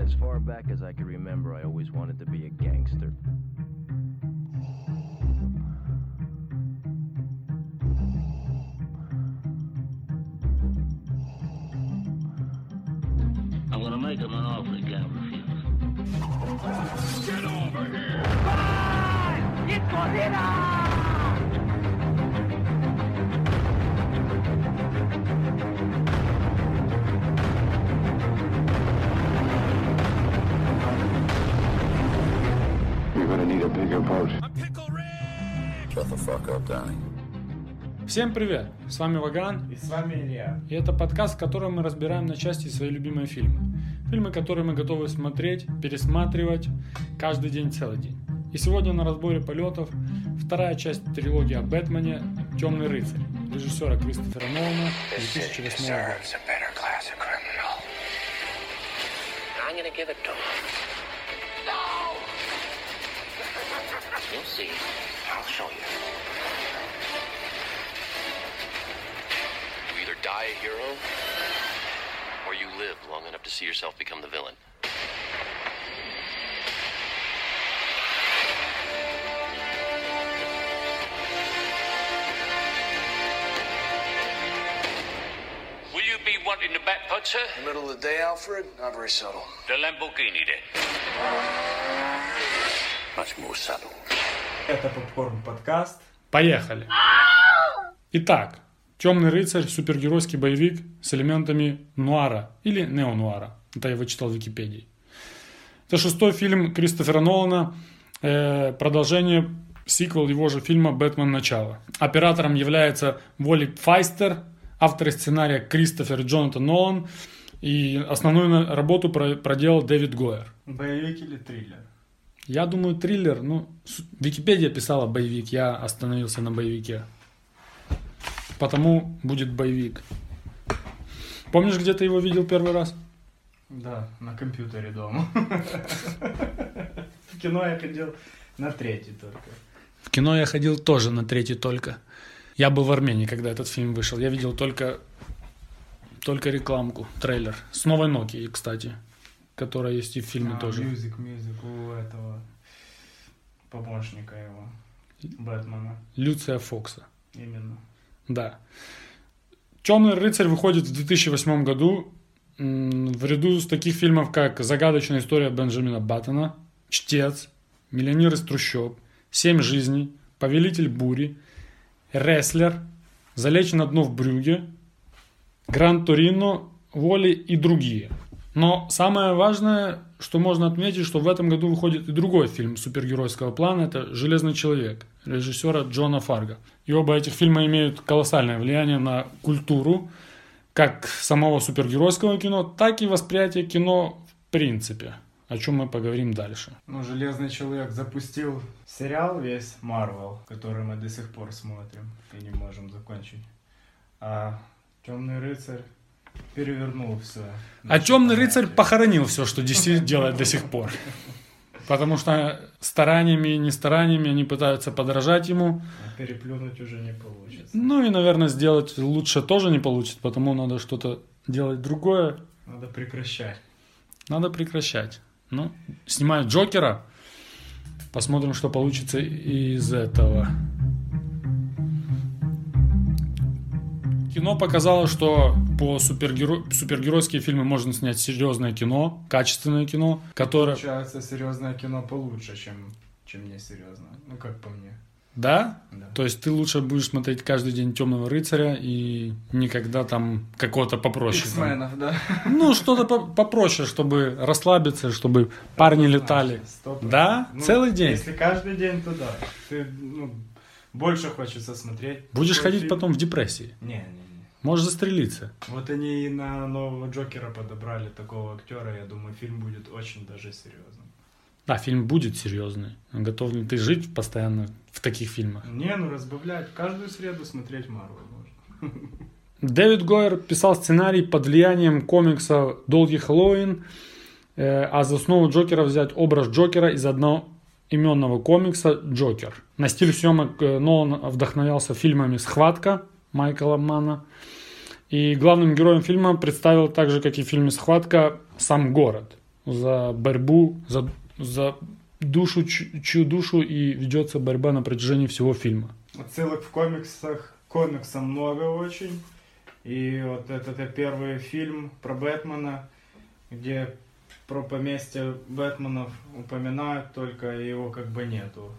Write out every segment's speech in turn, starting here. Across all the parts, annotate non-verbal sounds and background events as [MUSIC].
As far back as I can remember, I always wanted to be a gangster. I'm gonna make him an offer he can't refuse. Get over here! You're gonna need a bigger boat. I'm Pickle Rick! Shut the fuck up, Donnie. Всем привет! С вами Ваган, И с вами Илья. и это подкаст, в котором мы разбираем на части свои любимые фильмы. Фильмы, которые мы готовы смотреть, пересматривать каждый день, целый день. И сегодня на разборе полетов вторая часть трилогии о Бэтмене «Темный рыцарь» режиссера Кристофера Нолана 2008 года. You'll see. I'll show you. You either die a hero, or you live long enough to see yourself become the villain. Will you be wanting the back putt, sir? Middle of the day, Alfred? Not very subtle. The Lamborghini, then. Much more subtle. Это Попкорн подкаст. Поехали! Итак, «Темный рыцарь» – супергеройский боевик с элементами нуара или неонуара. Это я вычитал в Википедии. Это шестой фильм Кристофера Нолана, э, продолжение, сиквел его же фильма «Бэтмен. Начало». Оператором является Волли Файстер, автор сценария Кристофер Джонатан Нолан, и основную работу про- проделал Дэвид Гойер. Боевик или триллер? Я думаю, триллер, ну, Википедия писала боевик, я остановился на боевике. Потому будет боевик. Помнишь, где ты его видел первый раз? Да, на компьютере дома. В кино я ходил на третий только. В кино я ходил тоже на третий только. Я был в Армении, когда этот фильм вышел. Я видел только, только рекламку, трейлер. С новой Nokia, кстати. Которая есть и в фильме А, тоже. Music, music у этого помощника его. Бэтмена. Люциуса Фокса. Именно. Да. Темный рыцарь выходит в 2008 году в ряду с таких фильмов, как Загадочная история Бенджамина Баттона, Чтец, Миллионер из трущоб, Семь жизней, Повелитель бури, Рестлер, Залечь на дно в брюге, Гранд Торино, Воли и другие. Но самое важное, что можно отметить, что в этом году выходит и другой фильм супергеройского плана, это «Железный человек» режиссера Джона Фарга. И оба этих фильма имеют колоссальное влияние на культуру, как самого супергеройского кино, так и восприятие кино в принципе, о чем мы поговорим дальше. Ну, Железный Человек запустил сериал весь Марвел, который мы до сих пор смотрим и не можем закончить. А Темный рыцарь перевернул все. А Темный рыцарь похоронил все, что DC делает до сих пор. Потому что стараниями и не стараниями они пытаются подражать ему. А переплюнуть уже не получится. Ну и, наверное, сделать лучше тоже не получится, потому надо что-то делать другое. Надо прекращать. Надо прекращать. Ну, снимают Джокера. Посмотрим, что получится из этого. Кино показало, что по супергеро... супергеройские фильмы можно снять серьезное кино, качественное кино, которое... Получается серьезное кино получше, чем, чем несерьезное. Ну, как по мне. Да? Да. То есть ты лучше будешь смотреть каждый день Темного рыцаря и никогда там какого-то попроще. Иксменов, да? Ну, что-то по- попроще, чтобы расслабиться, чтобы парни летали. Сто процентов. Да? Ну, Целый день? Если каждый день, то да. Ты, ну, больше хочется смотреть. Будешь ходить фильм. потом в депрессии. Не, не, не. Можешь застрелиться. Вот они и на нового Джокера подобрали такого актера, я думаю, фильм будет очень даже серьезным. Да, фильм будет серьезный. Готов ли ты жить постоянно в таких фильмах? Не, ну разбавлять. Каждую среду смотреть Марвел можно. [LAUGHS] Дэвид Гойер писал сценарий под влиянием комикса «Долгий Хэллоуин», э, а за основу Джокера взять образ Джокера из одноименного комикса «Джокер». На стиль съемок э, Нолан вдохновлялся фильмами «Схватка» Майкла Мана. И главным героем фильма представил так же, как и в фильме «Схватка», сам город. за борьбу, за, за душу, чью душу и ведется борьба на протяжении всего фильма. Отсылок в комиксах, комиксам много очень. И вот этот э, первый фильм про Бэтмена, где про поместье Бэтменов упоминают, только его как бы нету.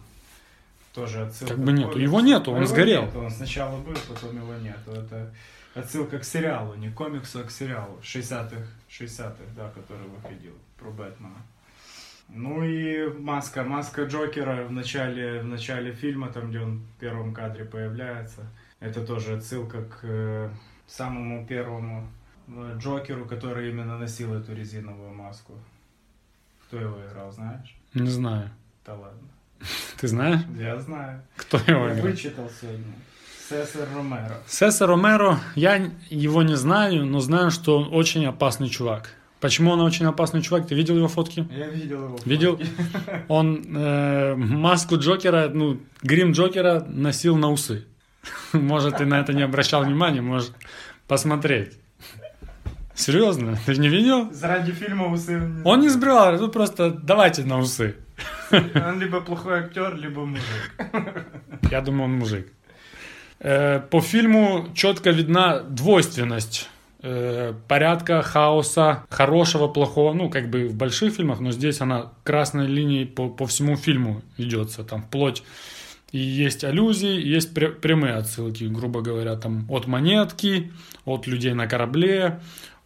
Тоже отсылка. Как бы нету. Его нету, он Его сгорел. нету, Он сначала был, потом его нету. Это отсылка к сериалу, не к комиксу, а к сериалу 60-х, 60-х, да, который выходил про Бэтмена. Ну и маска, маска Джокера в начале, в начале фильма, там, где он в первом кадре появляется. Это тоже отсылка к э, самому первому э, Джокеру, который именно носил эту резиновую маску. Кто его играл, знаешь? Не знаю. Да ладно. Ты знаешь, Я знаю. кто его Я играл? вычитал сегодня. Сесар Ромеро. Сеса Ромеро, я его не знаю, но знаю, что он очень опасный чувак. Почему он очень опасный чувак? Ты видел его фотки? Я видел его. Видел? фотки. [LAUGHS] Он э, маску Джокера, ну, грим Джокера носил на усы. [LAUGHS] Может, ты на это не обращал внимания, можешь посмотреть. Серьезно? Ты не видел? Заради фильма усы... Он не сбривал, ну просто давайте на усы. [LAUGHS] Он либо плохой актер, либо мужик. Я думаю, он мужик. Э, По фильму четко видна двойственность э, порядка, хаоса, хорошего, плохого. Ну, как бы в больших фильмах, но здесь она красной линией по, по всему фильму ведется. Там вплоть и есть аллюзии, есть пря- прямые отсылки, грубо говоря, там от монетки, от людей на корабле,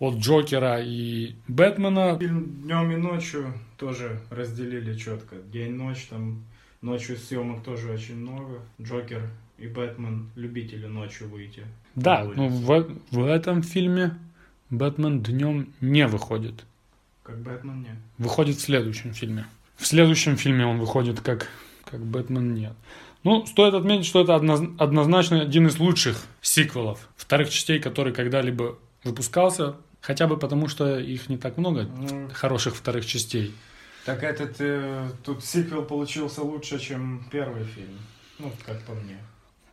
от Джокера и Бэтмена. Фильм днем и ночью тоже разделили четко. День-ночь, там ночью съемок тоже очень много. Джокер и Бэтмен любители ночью выйти. Да, на ну в, в этом фильме Бэтмен днем не выходит. Как Бэтмен нет. выходит в следующем фильме. В следующем фильме он выходит как, как Бэтмен нет. Ну, стоит отметить, что это одноз- однозначно один из лучших сиквелов, вторых частей, который когда-либо выпускался, хотя бы потому, что их не так много, Ну, хороших вторых частей. так этот, э, тут сиквел получился лучше, чем первый фильм. Ну, как по мне.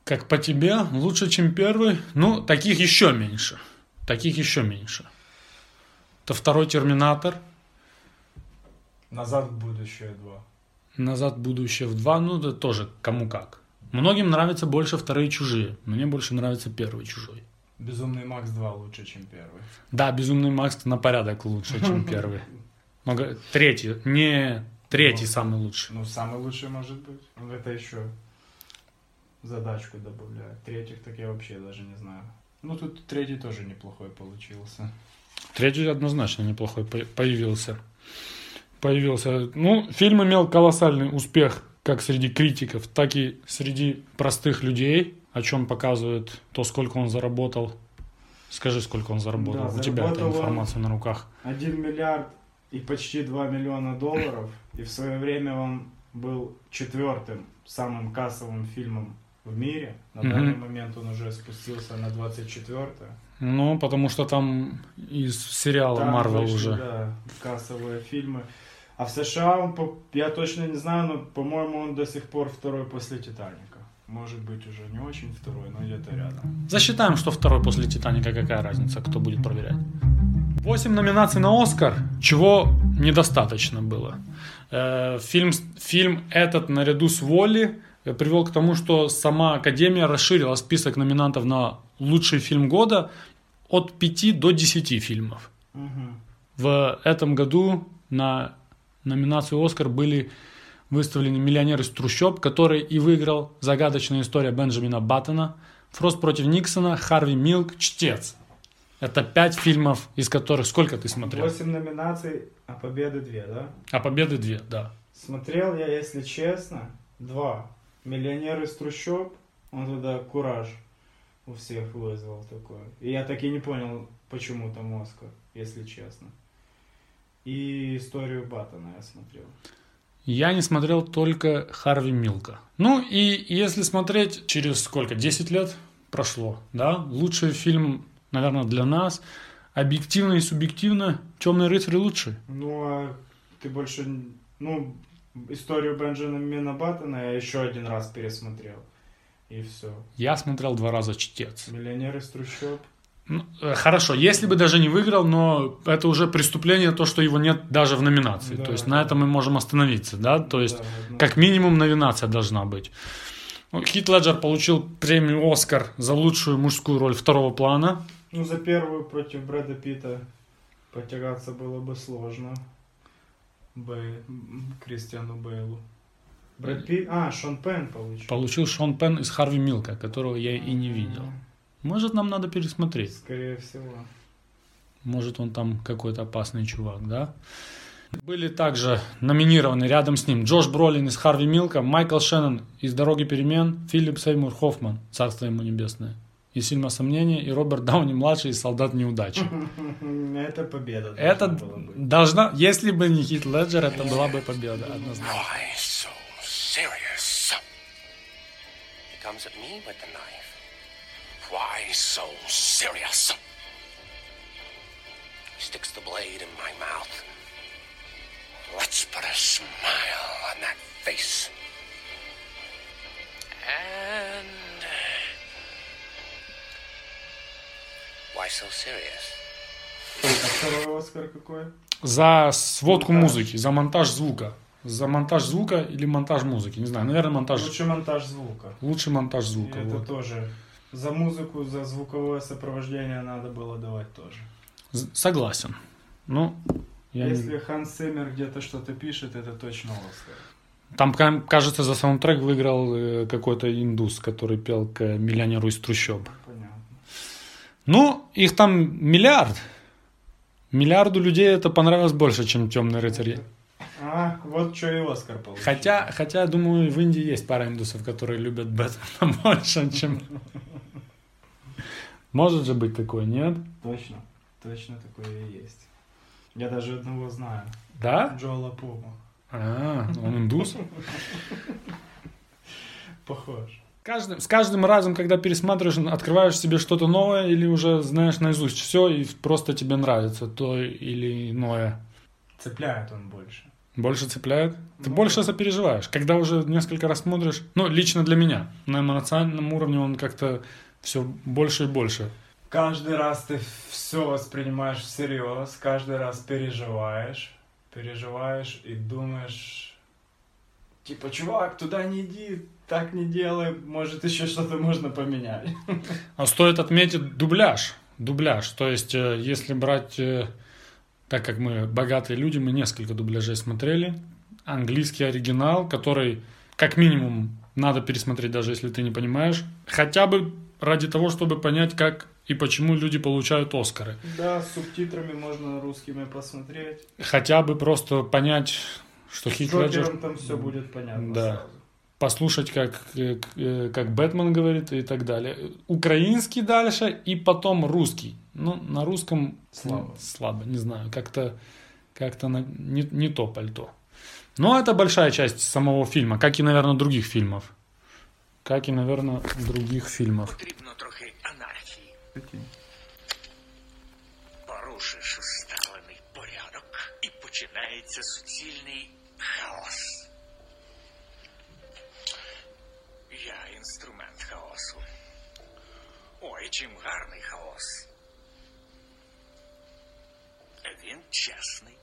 Как по тебе, лучше, чем первый? Ну, таких еще меньше. Таких еще меньше. Это второй Терминатор, Назад в будущее 2. Назад в будущее в 2, ну, это тоже кому как. Многим нравятся больше вторые чужие. Мне больше нравится первый чужой. Безумный Макс 2 лучше, чем первый. Да, Безумный Макс на порядок лучше, чем [LAUGHS] первый. Много- Третий, не третий самый лучший. Ну, самый лучший может быть. Ну, Это еще задачку добавляет. Третьих так я вообще даже не знаю. Ну, тут третий тоже неплохой получился. Третий однозначно неплохой по- появился. Появился. Ну, фильм имел колоссальный успех как среди критиков, так и среди простых людей, о чем показывает то, сколько он заработал. Скажи, сколько он заработал. Да, У тебя эта информация на руках. 1 миллиард и почти 2 миллиона долларов. И в свое время он был четвертым самым кассовым фильмом в мире. На Мгм. данный момент он уже спустился на 24 Ну, потому что там из сериала Марвел уже. Да, кассовые фильмы. А в США он, я точно не знаю, но, по-моему, он до сих пор второй после Титаника. Может быть, уже не очень второй, но где-то рядом. Засчитаем, что второй после Титаника, какая разница, кто будет проверять. Восемь номинаций на Оскар, чего недостаточно было. Э, Фильм, фильм этот наряду с Волли привел к тому, что сама Академия расширила список номинантов на лучший фильм года от 5 до 10 фильмов. В этом году на номинацию «Оскар» были выставлены «Миллионер из трущоб», который и выиграл «Загадочная история Бенджамина Баттона», «Фрост против Никсона», «Харви Милк», «Чтец». Это пять фильмов, из которых сколько ты смотрел? Восемь номинаций, а победы две, да? А победы две, да. Смотрел я, если честно, два. «Миллионер из трущоб», он туда кураж у всех вызвал такой. И я так и не понял, почему там Оскар, если честно. И историю Баттона я смотрел. Я не смотрел только Харви Милка. Ну и если смотреть через сколько, 10 лет прошло, да, лучший фильм, наверное, для нас, объективно и субъективно, «Темный рыцарь» лучший. Ну, а ты больше... Ну, историю Бенджамина Баттона я еще один раз пересмотрел. И все. Я смотрел два раза «Чтец». «Миллионер из трущоб». Ну, э, Хорошо, если бы даже не выиграл, но это уже преступление, то, что его нет даже в номинации. Да, то есть да. на этом мы можем остановиться, да? То есть Да, однозначно. как минимум номинация должна быть. Ну, Хит Леджер получил премию «Оскар» за лучшую мужскую роль второго плана. Ну, за первую против Брэда Питта потягаться было бы сложно. Бэй... Кристиану Бейлу. Брэд Питт... А, Шон Пен получил. Получил Шон Пен из Харви Милка, которого я и не видел. Может, нам надо пересмотреть. Скорее всего. Может, он там какой-то опасный чувак, да? Были также номинированы рядом с ним Джош Бролин из Харви Милка, Майкл Шеннон из «Дороги перемен», Филипп Сеймур Хоффман, царство ему небесное, из фильма «Сомнения» и Роберт Дауни-младший из «Солдат неудачи». [LAUGHS] Это победа. Это должна, если бы не Хит Леджер, это была бы победа, однозначно. Why so serious? He comes at me with the knife. Why so serious? He sticks the blade in my mouth. Let's put a smile on that face. And. Why so serious? Второй Оскар какой? За сводку Монтаж. музыки, за монтаж звука. За монтаж звука или монтаж музыки, не знаю, наверное, монтаж... Лучший монтаж звука. Лучший монтаж И звука. это вот. тоже. За музыку, за звуковое сопровождение надо было давать тоже. Согласен. Ну, я не- Если Ханс Симмер где-то что-то пишет, это точно Оскар. Там, ка- кажется, за саундтрек выиграл э, какой-то индус, который пел к миллионеру из трущоб. Понятно. Ну, их там миллиард. Миллиарду людей это понравилось больше, чем темный рыцарь. А, вот что и Оскар получил. Хотя, хотя, думаю, в Индии есть пара индусов, которые любят Бэтмена [LAUGHS] больше, чем... Может же быть такое, нет? Точно. Точно такое и есть. Я даже одного знаю. Да? Джоэла Пума. А, он индус? [LAUGHS] Похож. Каждым, с каждым разом, когда пересматриваешь, открываешь себе что-то новое или уже знаешь наизусть все и просто тебе нравится то или иное. Цепляет он больше. Больше цепляет? Ты Ну, больше сопереживаешь. Когда уже несколько раз смотришь, ну, лично для меня, на эмоциональном уровне он как-то все больше и больше. Каждый раз ты все воспринимаешь всерьез, каждый раз переживаешь, переживаешь и думаешь, типа, чувак, туда не иди, так не делай, может еще что-то можно поменять. А стоит отметить дубляж. Дубляж. То есть, э, если брать, э, так как мы богатые люди, мы несколько дубляжей смотрели. Английский оригинал, который, как минимум, надо пересмотреть, даже если ты не понимаешь. Хотя бы ради того, чтобы понять, как и почему люди получают Оскары. Да, с субтитрами можно русскими посмотреть. Хотя бы просто понять, что Хит Леджер... Там все будет понятно Да. сразу. послушать, как, э, э, как Бэтмен говорит и так далее. Украинский дальше и потом русский. Ну, на русском Слабо. ну, слабо, не знаю, как-то как на- не, не то пальто. Но это большая часть самого фильма, как и, наверное, других фильмов. Как и, наверное, других фильмов. Потрібно трохи анархії. Порушиш усталений порядок і починається суцільний хаос. Я інструмент хаосу. Ой, чим гарний хаос. Він чесний.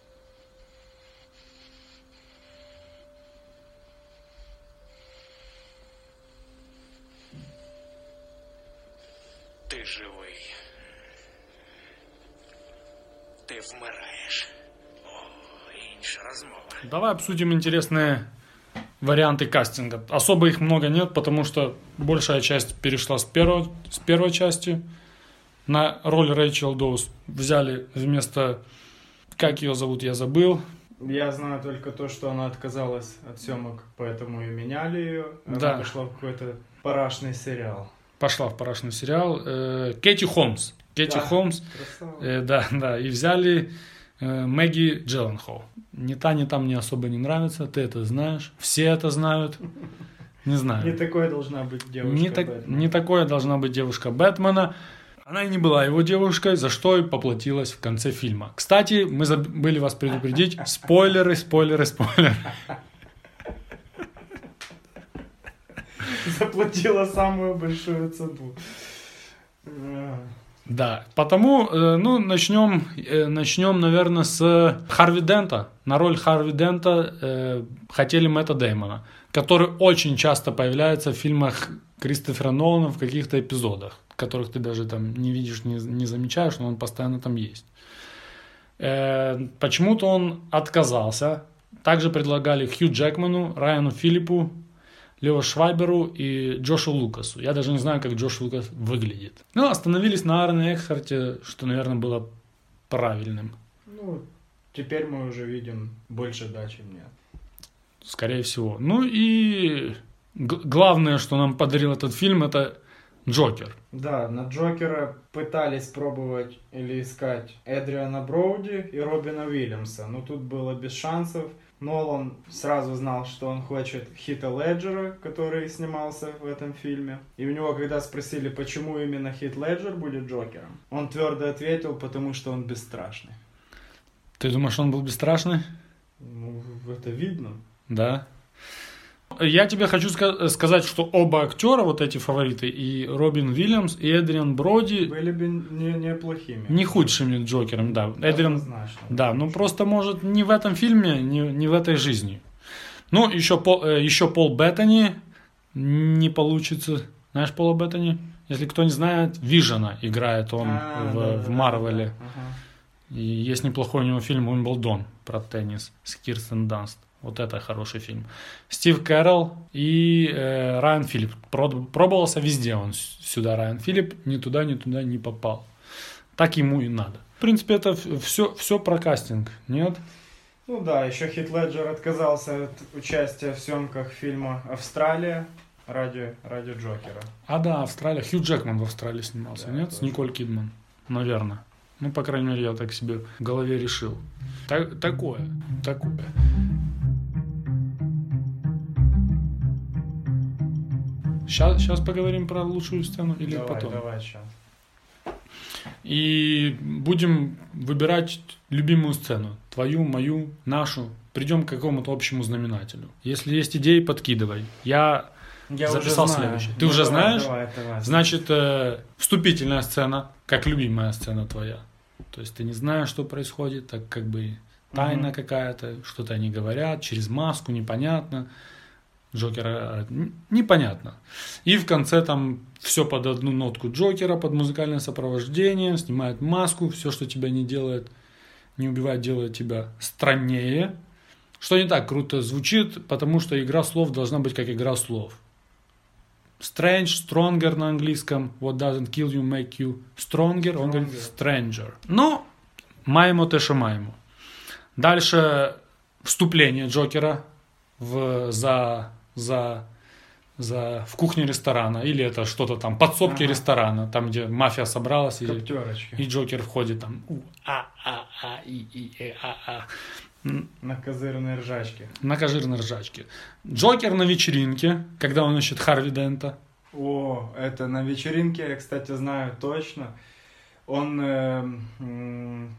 Ти живий. Ти вмираєш. О, інша розмова. Давай обсудим интересные варианты кастинга. Особо их много нет, потому что большая часть перешла с, первого, с первой части. На роль Рэйчел Доус взяли вместо... как ее зовут, я забыл. Я знаю только то, что она отказалась от съемок, поэтому и меняли ее. Она Да. пошла в какой-то парашный сериал. Пошла в парашный сериал. Э, Кэти Холмс. Кэти Да. Холмс. Красава. Э, да, да. И взяли э, Мэгги Джилленхол. Ни та, ни там мне особо не нравится. Ты это знаешь. Все это знают. Не знаю. Не такой должна быть девушка. Не, так, Бэтмен. не такое должна быть девушка Бэтмена. Она и не была его девушкой, за что и поплатилась в конце фильма. Кстати, мы забыли вас предупредить. Спойлеры, спойлеры, спойлеры. Заплатила самую большую цену. Да, потому, э, ну, начнем, э, начнем, наверное, с Харви Дента. На роль Харви Дента э, хотели Мэтта Дэймона, который очень часто появляется в фильмах Кристофера Нолана в каких-то эпизодах, которых ты даже там не видишь, не, не замечаешь, но он постоянно там есть. Э, почему-то он отказался. Также предлагали Хью Джекману, Райану Филиппу, Лео Швайберу и Джошу Лукасу. Я даже не знаю, как Джош Лукас выглядит. Ну, остановились на Аароне Экхарте, что, наверное, было правильным. Ну, теперь мы уже видим больше да, чем нет. Скорее всего. Ну и главное, что нам подарил этот фильм, это Джокер. Да, на Джокера пытались пробовать или искать Эдриана Броуди и Робина Уильямса, но тут было без шансов. Нолан сразу знал, что он хочет Хита Леджера, который снимался в этом фильме. И у него, когда спросили, почему именно Хит Леджер будет Джокером, он твердо ответил, потому что он бесстрашный. Ты думаешь, он был бесстрашный? Ну, это видно. Да. Я тебе хочу ска- сказать, что оба актера, вот эти фавориты, и Робин Уильямс, и Эдриан Броди, Были бы не, неплохими. не худшими Джокером, да. Эдриан, Однозначно. да, ну просто может не в этом фильме, не, не в этой жизни. Ну, еще, Пол, э, еще Пол Беттани не получится. Знаешь Пола Беттани? Если кто не знает, Вижена играет он А, в, да, в да, Марвеле. да, ага. И есть неплохой у него фильм «Уимблдон» про теннис с Кирстен Данст. Вот это хороший фильм. Стив Кэрролл и э, Райан Филипп. Пробовался везде он с- сюда, Райан Филипп. Ни туда, ни туда не попал. Так ему и надо. В принципе, это все, все про кастинг, нет? Ну да, еще Хит Леджер отказался от участия в съемках фильма «Австралия» ради, ради Джокера. А да, Австралия. Хью Джекман в Австралии снимался, Да, нет? С точно. Николь Кидман. Наверное. Ну, по крайней мере, я так себе в голове решил. Так- такое, такое. Сейчас, сейчас поговорим про лучшую сцену или давай, потом? давай сейчас. И будем выбирать любимую сцену. Твою, мою, нашу. Придем к какому-то общему знаменателю. Если есть идеи, подкидывай. Я Я записал уже знаю. следующее. Ты Ну, уже давай, знаешь? Давай, давай. Значит, э, вступительная сцена, как любимая сцена твоя. То есть ты не знаешь, что происходит, так как бы тайна Мгм. какая-то, что-то они говорят, через маску, непонятно. Джокера н- непонятно. И в конце там все под одну нотку Джокера, под музыкальное сопровождение, снимает маску, все, что тебя не делает, не убивает, делает тебя страннее. Что не так круто звучит, потому что игра слов должна быть как игра слов. Strange, stronger на английском. What doesn't kill you make you stronger. Он говорит stranger. Но маємо те, що маємо. Дальше вступление Джокера в, за, за, за, в кухне ресторана. Или это что-то там, подсобки Ага. ресторана, там, где мафия собралась. И, и Джокер входит там. У, а, а, а, и, и, э, а, а. На козырной ржачке. На кожирной ржачке. Джокер на вечеринке, когда он ищет Харви Дента. О, это на вечеринке, я, кстати, знаю точно. Он... э, м,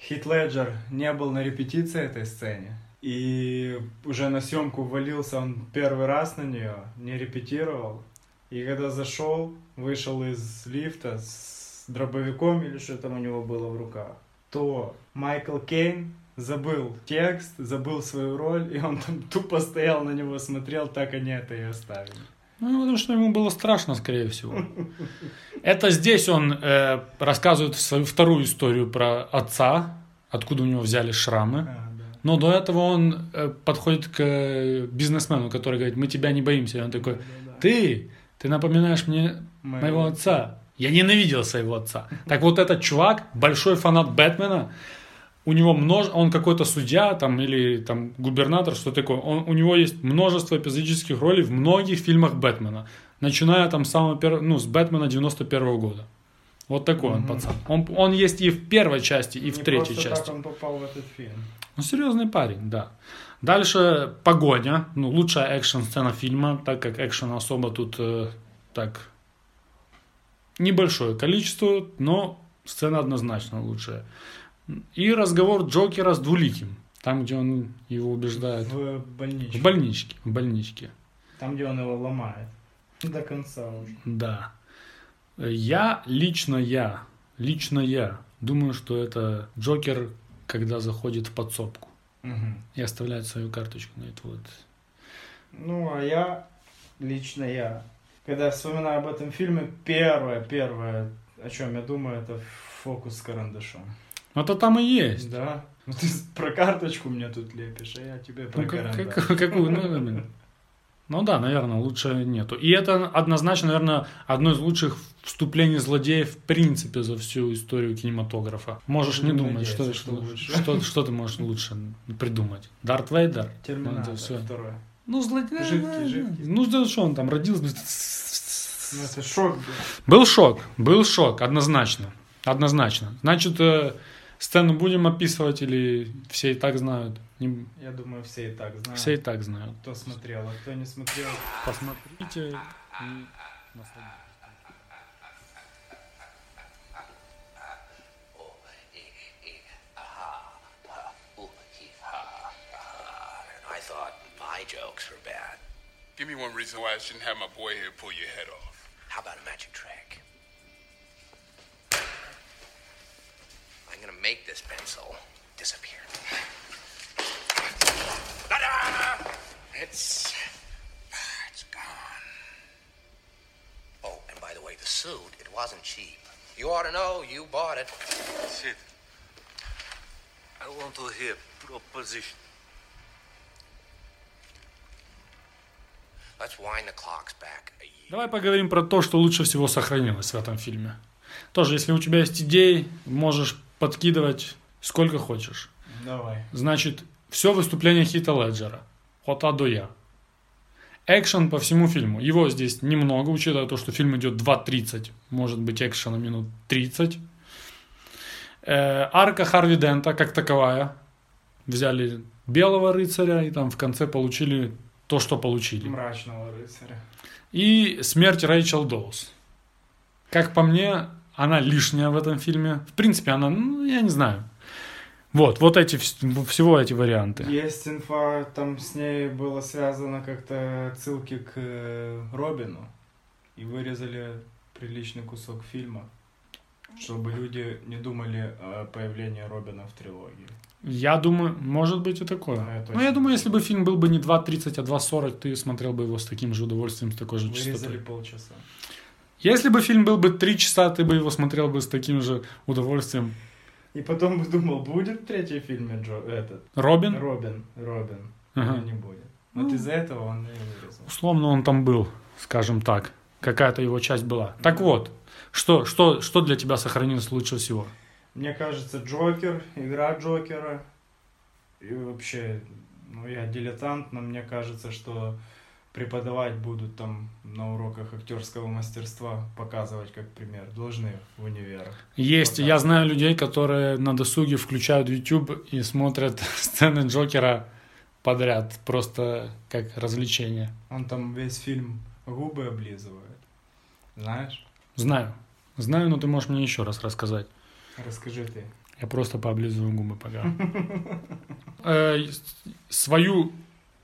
Хит Леджер не был на репетиции этой сцене. И уже на съемку ввалился он первый раз на нее, не репетировал. И когда зашел, вышел из лифта с дробовиком или что там у него было в руках, то Майкл Кейн забыл текст, забыл свою роль, и он там тупо стоял на него, смотрел, так они это и оставили. Ну, потому что ему было страшно, скорее всего. Это здесь он э, рассказывает свою вторую историю про отца, откуда у него взяли шрамы. А. Но до этого он э, подходит к э, бизнесмену, который говорит, мы тебя не боимся. И он такой, ты, ты напоминаешь мне моего отца. Я ненавидел своего отца. Так вот этот чувак, большой фанат Бэтмена, у него множ... он какой-то судья там или там губернатор, что такое. Он... У него есть множество эпизодических ролей в многих фильмах Бэтмена. Начиная там с самого первого, ну, с Бэтмена 91 года. Вот такой он пацан. Он, он есть и в первой части, и в Не третьей просто части. так он попал в этот фильм. Ну, серьезный парень, да. Дальше погоня. Ну, лучшая экшн-сцена фильма, так как экшена особо тут э, так небольшое количество, но сцена однозначно лучшая. И разговор Джокера с Двуликим. Там, где он его убеждает. В больничке. В больничке. В больничке. Там, где он его ломает. До конца уже. Да. Я, лично я, лично я думаю, что это Джокер, когда заходит в подсобку Мгм. и оставляет свою карточку на это вот. Ну, а я, лично я, когда вспоминаю об этом фильме, первое, первое, о чем я думаю, это фокус с карандашом. Ну, это там и есть. Да? Ну ты про карточку мне тут лепишь, а я тебе про Ну, как- карандаш. как- [LAUGHS] какую? Ну, ну, ну да, наверное, лучше нету. И это однозначно, наверное, одно из лучших вступлений злодеев в принципе за всю историю кинематографа. Можешь не Будем думать, что, что, что что, что ты можешь лучше придумать. Дарт Вейдер? Ну, Терминатор это всё. второй. Ну, злодей. Жидкий, жидкий. Ну, да что он там родился? Ну это шок был. Был шок, был шок, однозначно. Однозначно. Значит, э, сцену будем описывать или все и так знают? Не- Я думаю, все и так знают. Все и так знают. Кто смотрел, а кто не смотрел. Посмотрите и bad. Give me one reason why I shouldn't have my boy here pull your head off. How about a magic trick? I'm gonna make this pencil disappear. Ta-da! It's. It's gone. Oh, and by the way, the suit, it wasn't cheap. You ought to know, you bought it. Sid, I want to hear proposition. Let's wind the clocks back a year. Давай поговорим про то, что лучше всего сохранилось в этом фильме. Тоже, если у тебя есть идеи, можешь подкидывать сколько хочешь. Давай. Значит, все выступление Хита Леджера. От А до Я. Экшен по всему фильму. Его здесь немного, учитывая то, что фильм идет 2.30. Может быть, экшена минут 30. Э, арка Харви Дента, как таковая. Взяли белого рыцаря и там в конце получили то, что получили. Мрачного рыцаря. И смерть Рэйчел Доус. Как по мне, она лишняя в этом фильме. В принципе, она, ну, я не знаю. Вот, вот эти, вс- всего эти варианты. Есть инфа, там с ней было связано как-то отсылки к э, Робину. И вырезали приличный кусок фильма. Чтобы люди не думали о появлении Робина в трилогии. Я думаю, может быть и такое. Да, Но точно я думаю, если бы фильм был бы не 2.30, а 2.40, ты смотрел бы его с таким же удовольствием, с такой же Вырезали частотой. полчаса. Если бы фильм был бы 3 часа, ты бы его смотрел бы с таким же удовольствием. И потом бы думал, будет третий фильм Джо, этот, Робин? Робин, Робин. Ага. Не будет. Вот из-за этого он и вырезал. Условно он там был, скажем так. Какая-то его часть была. Так вот, что, что, что для тебя сохранилось лучше всего? Мне кажется, Джокер, игра Джокера. И вообще, ну я дилетант, но мне кажется, что преподавать будут там на уроках актерского мастерства, показывать как пример. Должны в универах. Есть, Вот я знаю людей, которые на досуге включают YouTube и смотрят [LAUGHS] сцены Джокера подряд, просто как развлечение. Он там весь фильм губы облизывает. Знаешь? Знаю. Знаю, но ты можешь мне еще раз рассказать. Расскажи ты. Я просто пооблизываю губы пока. [LAUGHS] Э, Свою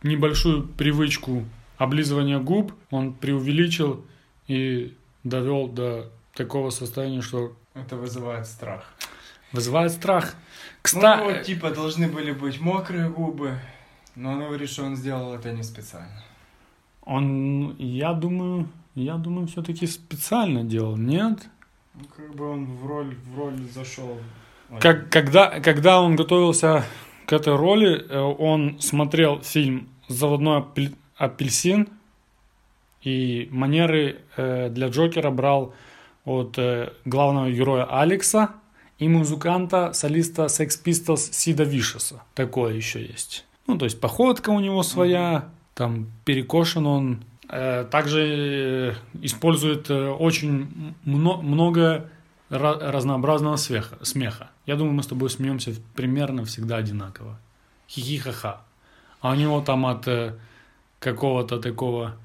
небольшую привычку облизывания губ он преувеличил и довел до такого состояния, что Это вызывает страх. вызывает страх. Ну, Кстати, вот, типа, должны были быть мокрые губы. Но он говорит, что он сделал это не специально. он, я думаю, я думаю, все-таки специально делал, нет? Ну, как бы он в роль, в роль зашел. Как, когда, когда он готовился к этой роли, э, он смотрел фильм «Заводной апельсин» и манеры э, для Джокера брал от э, главного героя Алекса и музыканта, солиста Sex Pistols Сида Вишеса. Такое еще есть. Ну, то есть походка у него своя, там перекошен он. Э, также использует очень мно- много ра- разнообразного смеха. Я думаю, мы с тобой смеемся примерно всегда одинаково. Хихи-ха-ха. А у него там от какого-то такого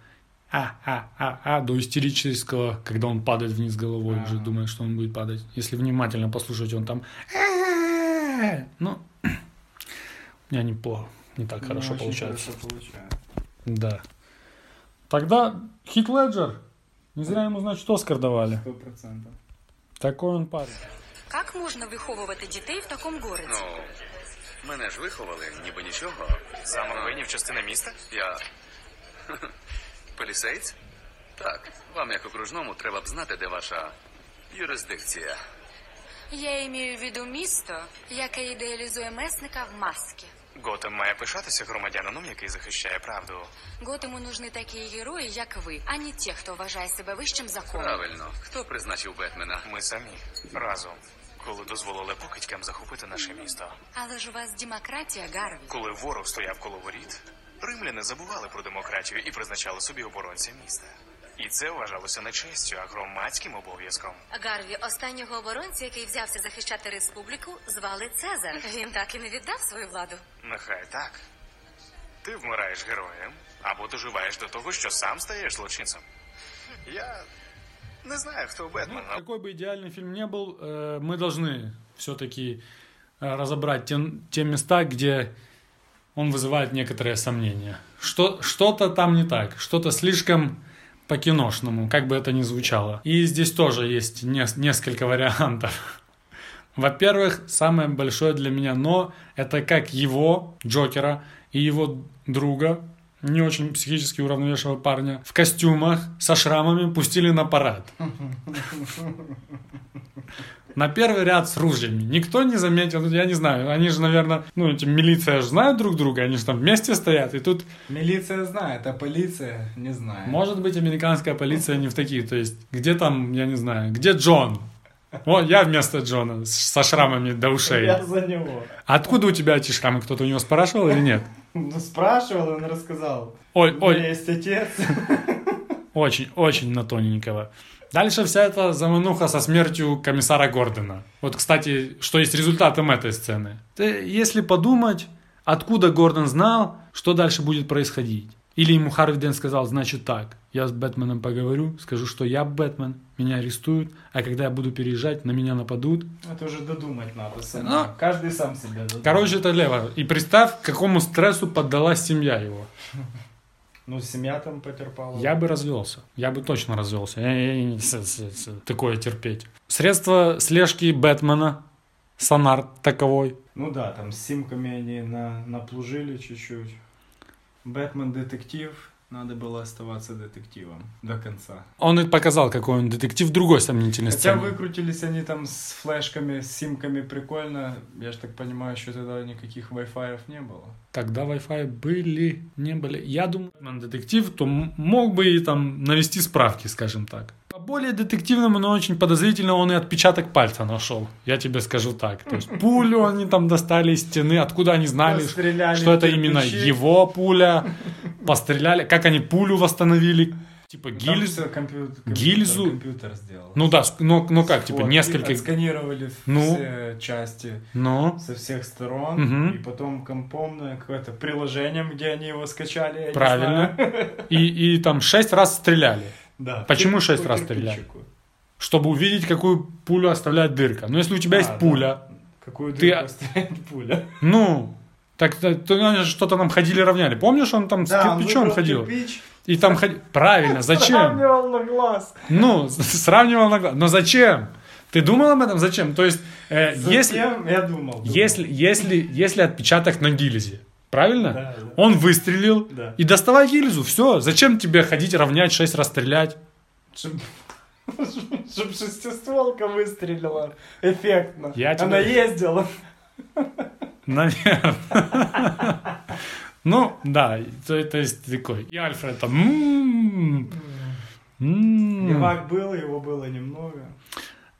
а-а-а-а до истерического, когда он падает вниз головой, уже Ага. думает, что он будет падать. Если внимательно послушать, он там... «А-а-а-а». Ну, у меня неплохо, не так Ну, хорошо получается. Да. Тогда Хит Леджер Не зря ему, значит, Оскар давали. Сто процентов. Такой он парень. Як можна виховувати дітей в такому городі? Ну, мене ж виховали, ніби нічого. Замок воїнів частина міста? Я. [LAUGHS] Полісейць? Так, вам, як окружному, треба б знати, де ваша юрисдикція. Я маю в виду місто, яке ідеалізує месника в масці. Готем має пишатися громадянином, який захищає правду. Готему нужны такі герої, як ви, а не ті, хто вважає себе вищим законом. Правильно. Хто призначив Бетмена? Ми самі разом, коли дозволили покидькам захопити наше місто. Але ж у вас демократія, Гарві. Коли ворог стояв коло воріт, римляни забували про демократію і призначали собі оборонця міста. І це вважалося не честю, а громадським обов'язком. Гарві, останнього оборонця, який взявся захищати республіку, звали Цезар. Він так і не віддав свою владу. Нехай так. Ти вмираєш героєм або доживаєш до того, що сам стаєш злочинцем. Я не знаю, хто Бетмен. Ну, какой бы идеальный фильм не был, э, мы должны все-таки э, разобрать те, те места, где он вызывает некоторые сомнения. Что, что-то там не так, что-то слишком по-киношному, как бы это ни звучало. И здесь тоже есть нес- несколько вариантов. Во-первых, самое большое для меня но это как его, Джокера, и его друга, не очень психически уравновешенного парня, в костюмах со шрамами пустили на парад. На первый ряд с ружьями. Никто не заметил, я не знаю, они же, наверное, ну, эти милиция же знают друг друга, они же там вместе стоят, и тут, Милиция знает, а полиция не знает. может быть, американская полиция не в такие, то есть, где там, я не знаю, где Джон? Вот я вместо Джона со шрамами до ушей. Я за него. Откуда у тебя эти шрамы? Кто-то у него спрашивал или нет? Ну, спрашивал, он рассказал. Ой, ой. есть отец. [LAUGHS] Очень, очень на тоненького. Дальше вся эта замануха со смертью комиссара Гордона. Вот, кстати, что есть результатом этой сцены. Если подумать, откуда Гордон знал, что дальше будет происходить. Или ему Харви Дент сказал, значит так, я с Бэтменом поговорю, скажу, что я Бэтмен, меня арестуют, а когда я буду переезжать, на меня нападут. Это уже додумать надо сам. Ну. Каждый сам себе додумает. Короче, это лево. И представь, какому стрессу поддалась семья его. Ну, семья там потерпала. Я бы развелся. Я бы точно развелся. Я- я такое терпеть. Средства слежки Бэтмена. Сонар таковой. Ну да, там с симками они на, наплужили чуть-чуть. Бэтмен детектив, надо было оставаться детективом до конца. Он и показал, какой он детектив в другой сомнительной Хотя сцене. выкрутились они там с флешками, с симками прикольно. Я ж так понимаю, что тогда никаких Wi-Fi не было. Тогда Wi-Fi были, не были. Я думаю, Бэтмен детектив, то мог бы и там навести справки, скажем так. Более детективному, но очень подозрительно он и отпечаток пальца нашел. Я тебе скажу так. То есть пулю они там достали из стены, откуда они знали, Постреляли что это именно его пуля. Постреляли. Как они пулю восстановили? Типа Ну, там гильзу. всё компью- компьютер, гильзу. компьютер сделал. Ну да, ну, ну как, типа Вот, и несколько... Отсканировали Ну. все части Ну, со всех сторон. Мгм. И потом компом на какое-то приложением, где они его скачали. правильно. И, и там шесть раз стреляли. Да. Почему По шесть раз стреляли? Чтобы увидеть, какую пулю оставляет дырка. Но если у тебя А, есть да. пуля, Какую Ты- дырку оставляет пуля? ну, так то, они же что-то нам ходили равняли. Помнишь, он там с Да, он кирпичом ходил? кирпич, И там ходил. Правильно, [LAUGHS] зачем? сравнивал на глаз. Ну, с- сравнивал на глаз. Но зачем? Ты думал об этом? Зачем? То есть, э, если, Затем я думал. думал. если, если, если отпечаток на гильзе, правильно? Да, да. Он выстрелил Да. и доставай гильзу. Все. Зачем тебе ходить равнять, шесть раз стрелять? Чтоб, [LAUGHS] чтоб шестистволка выстрелила эффектно. Я Она тебе- ездила. Наверное. [LAUGHS] Ну, да, то, то есть такой. И Альфред там... «М-м-м, м-м». Левак был, его было немного.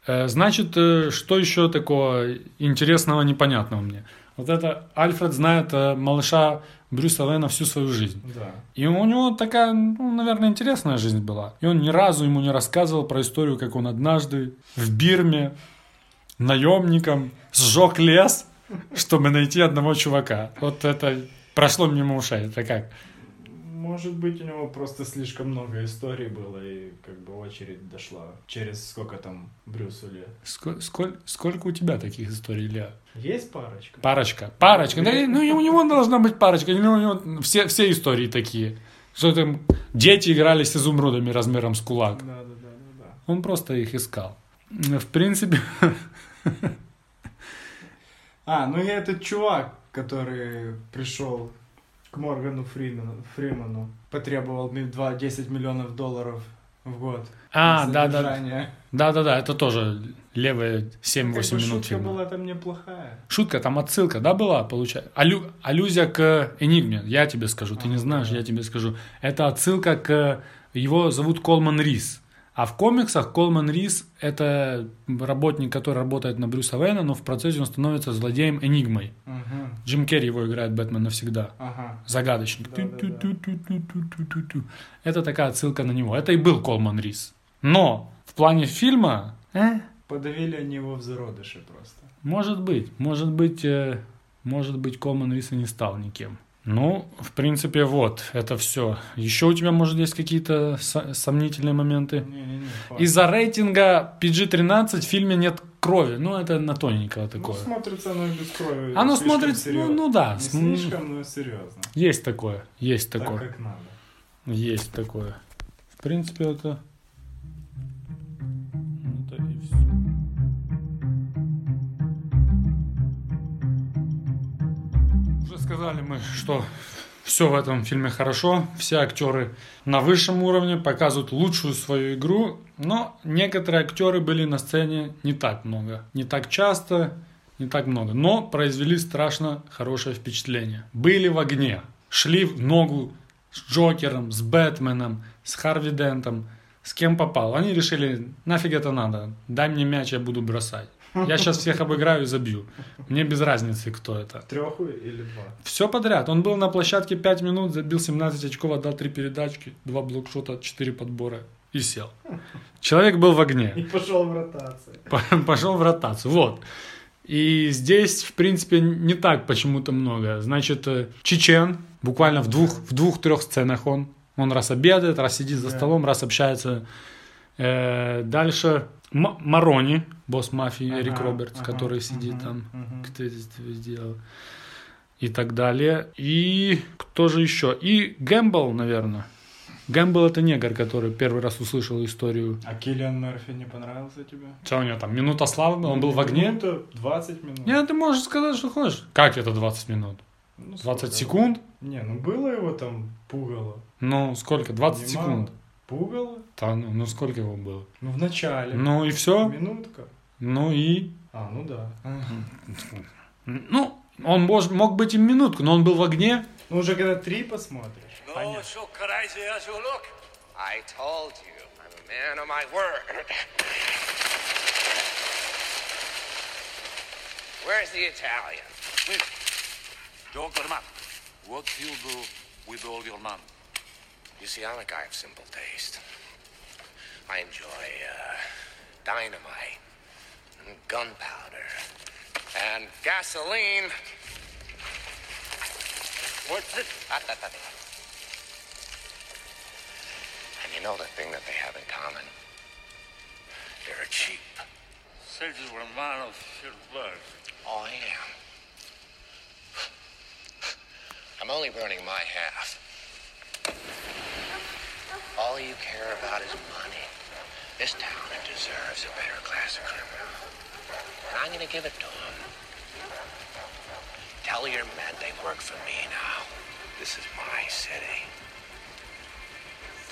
Э, Значит, э, что еще такого интересного, непонятного мне? Вот это Альфред знает э, малыша Брюса Уэйна всю свою жизнь. Да. И у него такая, ну, наверное, интересная жизнь была. И он ни разу ему не рассказывал про историю, как он однажды в Бирме наемником сжег лес, чтобы найти одного чувака. Вот это прошло мимо ушей. Это как? Может быть, у него просто слишком много историй было, и как бы очередь дошла. Через сколько там Брюсу лет? Ско- сколь- сколько у тебя таких историй, Илья? Есть парочка? Парочка. Парочка. Да, ну, у него должна быть парочка. У него, у него все, все истории такие. Что там Дети играли с изумрудами размером с кулак. Да, да, да, да, да. Он просто их искал. В принципе, [LAUGHS] А, ну и этот чувак, который пришел к Моргану Фримену, Фриману, потребовал ми- два- 10 миллионов долларов в год. А, за да, да. содержание. Да-да-да, это тоже левые 7-8 Как бы минут шутка фильма. была там неплохая. Шутка, там отсылка, да, была, получается? Аллю... Аллюзия к Энигме, я тебе скажу, ты не знаешь, я тебе скажу. Это отсылка к... Его зовут Колман Рис. А в комиксах Колман Рис – это работник, который работает на Брюса Уэйна, но в процессе он становится злодеем Энигмой. Мгм. Джим Керри его играет Бэтмен навсегда. Ага. Загадочник. Да, да, да. Ту-ту-ту-ту-ту-ту-ту-ту. Это такая отсылка на него. Это и был Колман Рис. Но в плане фильма, э, Подавили они его в зародыше просто. может быть, может быть, э, может быть, Колман Рис и не стал никем. Ну, в принципе, вот, это все. Еще у тебя, может, есть какие-то со- сомнительные моменты? Из-за рейтинга PG-13 в фильме нет крови. Ну, это на тоненького Ну, такое. смотрится оно и без крови. Оно смотрится, ну, серьезно. ну да. Не слишком, но серьезно. Есть такое, есть Так, такое. как надо. Есть такое. В принципе. Это сказали мы, что все в этом фильме хорошо, все актеры на высшем уровне показывают лучшую свою игру, но некоторые актеры были на сцене не так много, не так часто, не так много, но произвели страшно хорошее впечатление. Были в огне, шли в ногу с Джокером, с Бэтменом, с Харви Дентом, с кем попал. Они решили, нафиг это надо, дай мне мяч, я буду бросать. Я сейчас всех обыграю и забью. Мне без разницы, кто это. Треху или два? Все подряд. Он был на площадке 5 минут, забил 17 очков, отдал 3 передачки, 2 блокшота, 4 подбора и сел. Человек был в И огне. пошел в ротацию. По- Пошел в ротацию. Вот. И здесь, в принципе, не так почему-то много. Значит, э, Чечен, буквально в двух, в двух-трех сценах он. Он раз обедает, раз сидит за столом, раз общается. Э, дальше Марони, босс мафии Ага, Эрик Робертс, ага, который сидит мгм, там. мгм. Кто это сделал? И так далее. И кто же еще? И Гэмбл, наверное. Гэмбл это негр, который первый раз услышал историю. А Киллиан Мерфи не понравился тебе? Что у него там? Минута славы? была? Он был в огне? Минута 20 минут. Нет, ты можешь сказать, что хочешь. Как это 20 минут? Ну, 20 сколько? секунд? Не, ну было его там пугало. Ну, сколько? 20 Немало. секунд. Пугало? Да, ну, ну сколько его было? Ну, в начале. Ну и все? Минутка. Ну и... А, ну да. Ну, он мож- мог быть и минутку, но он был в огне. Ну, уже когда три посмотришь. No, so crazy as you look. I told you, I'm a man of my word. Where's the Italian? Dr. Mann, what you do with all your money? You see, I'm a guy of simple taste. I enjoy uh, dynamite and gunpowder and gasoline. What's it? Ah. And you know the thing that they have in common? They're cheap. Says you were a man of few words. Oh, I am. I'm only burning my half. All you care about is money. This town deserves a better class of criminal. And I'm gonna give it to them. Tell your men they work for me now. This is my city.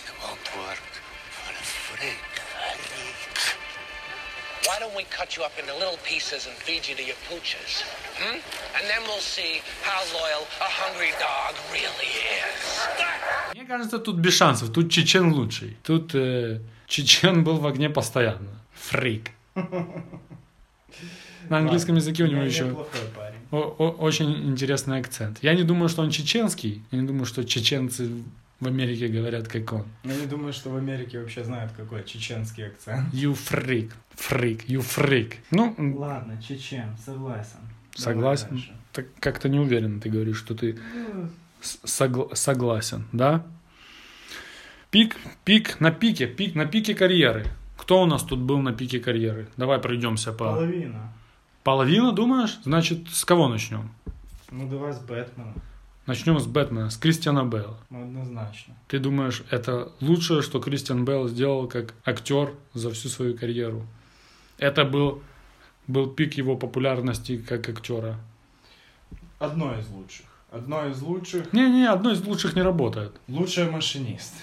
They won't work for a freak. Why don't we cut you up into little pieces and feed you to your pooches? Hmm? And then we'll see how loyal a hungry dog really is. Мне кажется, тут без шансов. Тут Чечен лучший. Тут э, Чечен был в огне постоянно. Фрик. На английском языке у него Не- еще очень интересный акцент. Я не думаю, что он чеченский. Я не думаю, что чеченцы в Америке говорят, как он. Я не думаю, что в Америке вообще знают, какой чеченский акцент. You freak. Freak. You freak. Ну, Ладно, чечен, согласен. согласен. Так как-то не уверен, ты говоришь, что ты Ну, согла- согласен, да? Пик, пик на пике, пик на пике карьеры. Кто у нас тут был на пике карьеры? Давай пройдемся по... Половина. Половина, думаешь? Значит, с кого начнем? Ну, давай с Бэтмена. Начнем с Бэтмена, с Кристиана. Ну, однозначно. Ты думаешь, это лучшее, что Кристиан Бейл сделал как актер за всю свою карьеру? Это был, был пик его популярности как актера. Одно из лучших. Одно из лучших. Не-не, одно из лучших не работает. Лучший машинист.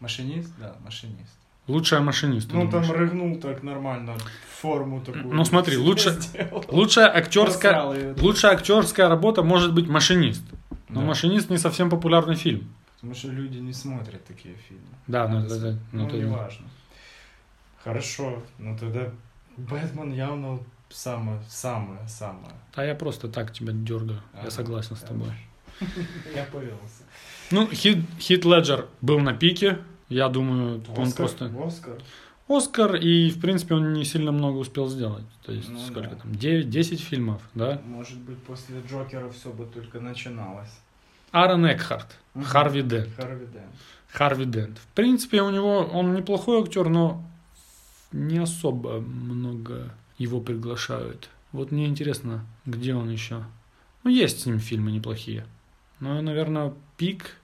Машинист? Да, машинист. Лучшая машинист. Ну, там рыгнул так нормально, форму такую. Ну смотри, [LAUGHS] лучше, лучшая актерская, лучшая актерская работа может быть машинист. Но Да. машинист не совсем популярный фильм. Потому что люди не смотрят такие фильмы. Да, ну, это- сказать. ну, ну, не важно. Хорошо, ну тогда Бэтмен явно самое, самое, самое. А я просто так тебя дергаю. Ага, я согласен с тобой. [LAUGHS] Я повелся. Ну, Хит, Хит Леджер был на пике. Я думаю, он Оскар? просто... Оскар? Оскар, и, в принципе, он не сильно много успел сделать. То есть, Ну сколько да. там, 9-10 фильмов, да? Может быть, после Джокера все бы только начиналось. Аарон Экхарт, Мгм. Харви Дент. Харви Дент. Харви Дент. В принципе, у него, он неплохой актер, но не особо много его приглашают. Вот мне интересно, где он еще. Ну, есть с ним фильмы неплохие. Но, наверное, пик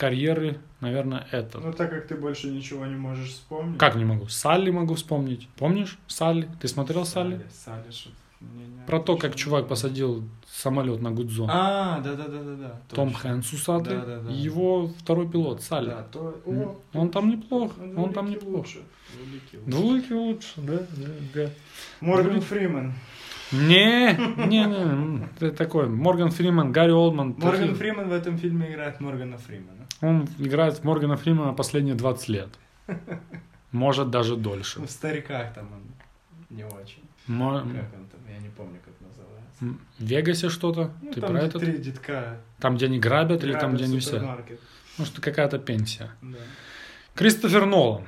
карьеры, наверное, этот. Ну, так как ты больше ничего не можешь вспомнить. Как не могу? Салли могу вспомнить. Помнишь Салли? Ты смотрел Салли? Салли, что мне не- Про то, как чувак посадил самолет на Гудзон. А, да-да-да-да-да. Том точно. Хэнс усатый. Да-да-да. и его второй пилот, Салли. Да, то... О, Он там неплох. ну, Он там неплох. лучше. Двуликий лучше. Двуликий лучше, да, да, да. Морган Фриман. Не, не, не, ты такой. Морган Фриман, Гарри Олдман. Морган такие- Фриман в этом фильме играет Моргана Фримана. Он играет Моргана Фримана последние 20 лет. Может, даже дольше. В стариках там он не очень. Мо- Как он там? Я не помню, как называется. В Вегасе что-то? Ну, Ты там про этот? три детка. Там, где они грабят, или там, грабят где они все? Может, какая-то пенсия. Да. Кристофер Нолан.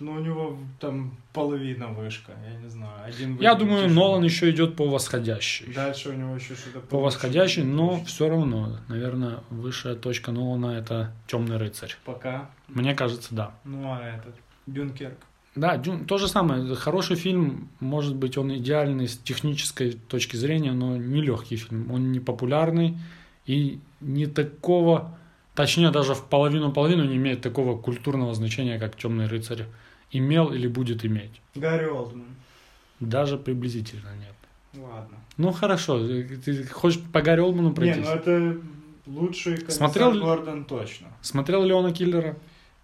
Ну, у него там половина вышка, я не знаю. Один Я думаю, тяжело. Нолан еще идет по восходящей. Дальше у него еще что-то По восходящей, но все равно, наверное, высшая точка Нолана это Темный рыцарь. Пока. Мне кажется, да. Ну, а этот, Дюнкерк. Да, Дюн- то же самое. Хороший фильм, может быть, он идеальный с технической точки зрения, но не легкий фильм. Он не популярный и не такого, точнее, даже в половину-половину не имеет такого культурного значения, как Темный рыцарь имел или будет иметь. Гарри Олдман. Даже приблизительно нет. Ладно. Ну хорошо, ты хочешь по Гарри Олдману Не, пройтись? ну это лучший Смотрел ли- Гордон точно. Смотрел Леона Киллера?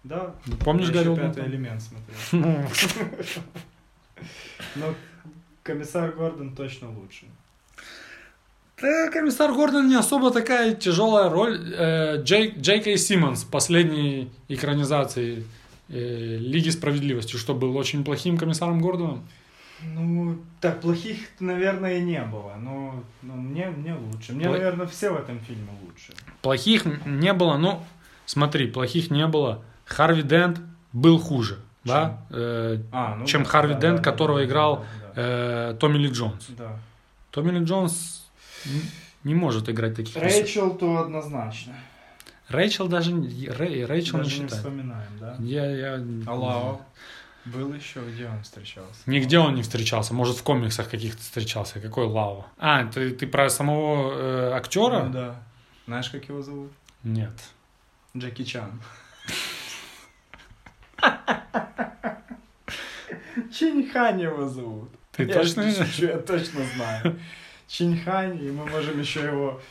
Да. Помнишь Я Гарри Олдмана? пятый элемент смотрел. [LAUGHS] [LAUGHS] Но комиссар Гордон точно лучше. Да, комиссар Гордон не особо такая тяжелая роль. Э, Джей, Джей Кей Симмонс последней экранизации э, Лиги Справедливости, что был очень плохим комиссаром Гордоном. Ну, так плохих, наверное, не было. Но, но мне, мне лучше. Мне, Пла- наверное, все в этом фильме лучше. Плохих не было, ну, смотри, плохих не было. Харви Дент был хуже, да, э, А, ну чем да, Харви да, Дент, да, да, которого да, играл да, э, Томми Ли Джонс. Да. Томми Ли Джонс не может играть таких Рэйчел то однозначно. Рэйчел даже не- Рэй, Рэйчел Даже не не вспоминаем, да? Я, я... А Лао? Был еще, где он встречался? Нигде он не встречался. Может, в комиксах каких-то встречался. Какой Лава? А, ты, ты про самого э, актера? Ну да. Знаешь, как его зовут? Нет. Джеки Чан. Чиньхань его зовут. Ты я точно шучу, я точно знаю. Чиньхань, и мы можем еще его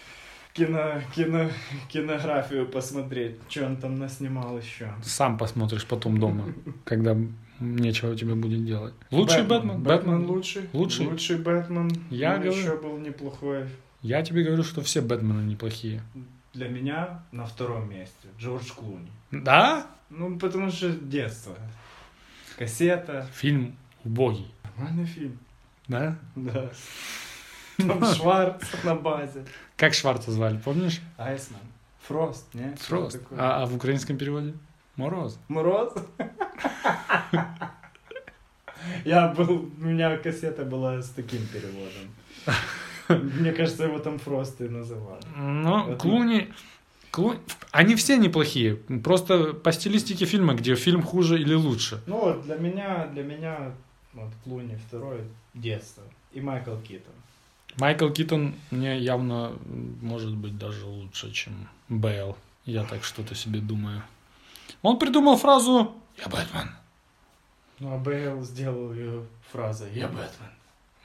кино, кино, кинографию посмотреть, что он там наснимал еще. Сам посмотришь потом дома, [LAUGHS] когда нечего тебе будет делать. Лучший Бэтмен? Бэтмен лучший. Лучший? Лучший Бэтмен. Я Ну, говорю. еще был неплохой. Я тебе говорю, что все Бэтмены неплохие. Для меня на втором месте Джордж Клуни. Да? Ну, потому что детство. Кассета. Фильм убогий. Нормальный фильм. Да? Да. Там [LAUGHS] Шварц на базе. Как Шварца звали, помнишь? Айсман. Фрост, не? Фрост. А, а в украинском переводе? Мороз. Мороз? Я был, у меня кассета была с таким переводом. Мне кажется, его там Фрост и называли. Ну, Вот Клуни... Клу- Они все неплохие. Просто по стилистике фильма, где фильм хуже или лучше. Ну вот, для меня, для меня, вот, Клуни второй, детство. И Майкл Китон. Майкл Китон мне явно может быть даже лучше, чем Бейл. Я так что-то себе думаю. Он придумал фразу «Я Бэтмен». Ну, а Бейл сделал ее фразой «Я Бэтмен».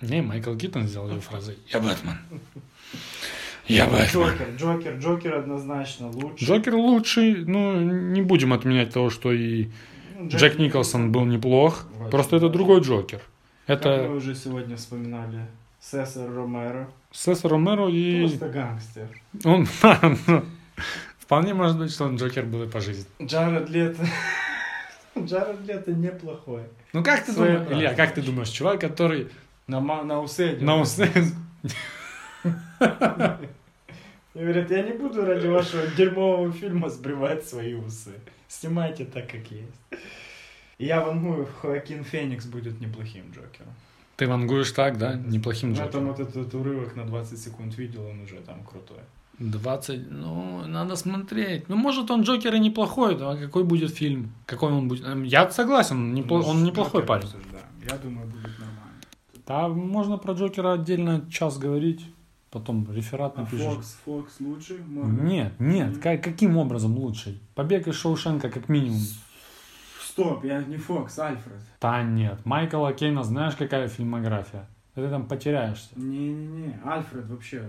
Не, Майкл Китон сделал ее фразой «Я Бэтмен». [LAUGHS] Я Бэтмен. Джокер, Джокер, Джокер однозначно лучше. Джокер лучший, ну, не будем отменять того, что и Ну, Джек Николсон был неплох. Очень Просто это другой Джокер. Как мы Это уже сегодня вспоминали, Сесар Ромеро. Сесар Ромеро и... Просто гангстер. Он... [LAUGHS] ну, Вполне может быть, что он Джокер был и по жизни. Джаред Лето. [LAUGHS] Джаред Лето неплохой. Ну как ты думаешь, Илья, как ты думаешь, чувак, который На, на усы на усы... [LAUGHS] И говорят, я не буду ради вашего дерьмового фильма сбривать свои усы. Снимайте так, как есть. Я вангую, Хоакин Феникс будет неплохим Джокером. Ты вангуешь так, да? Неплохим Ну, там Джокером. вот этот урывок на 20 секунд видел, он уже там крутой. 20, ну, надо смотреть. Ну, может, он Джокер и неплохой, а какой будет фильм? Какой он будет? Эм, Я согласен, он, непло- Ну, он неплохой парень. обсуждаем. Я думаю, будет нормально. Да, можно про Джокера отдельно час говорить, потом реферат А напишешь. Фокс, Фокс лучший? Морган? Нет, нет, ка- каким образом лучший? Побег из Шоушенка как минимум. Стоп, я не Фокс, Альфред. Да нет, Майкла Кейна знаешь какая фильмография? Ты там потеряешься. Не-не-не, Альфред вообще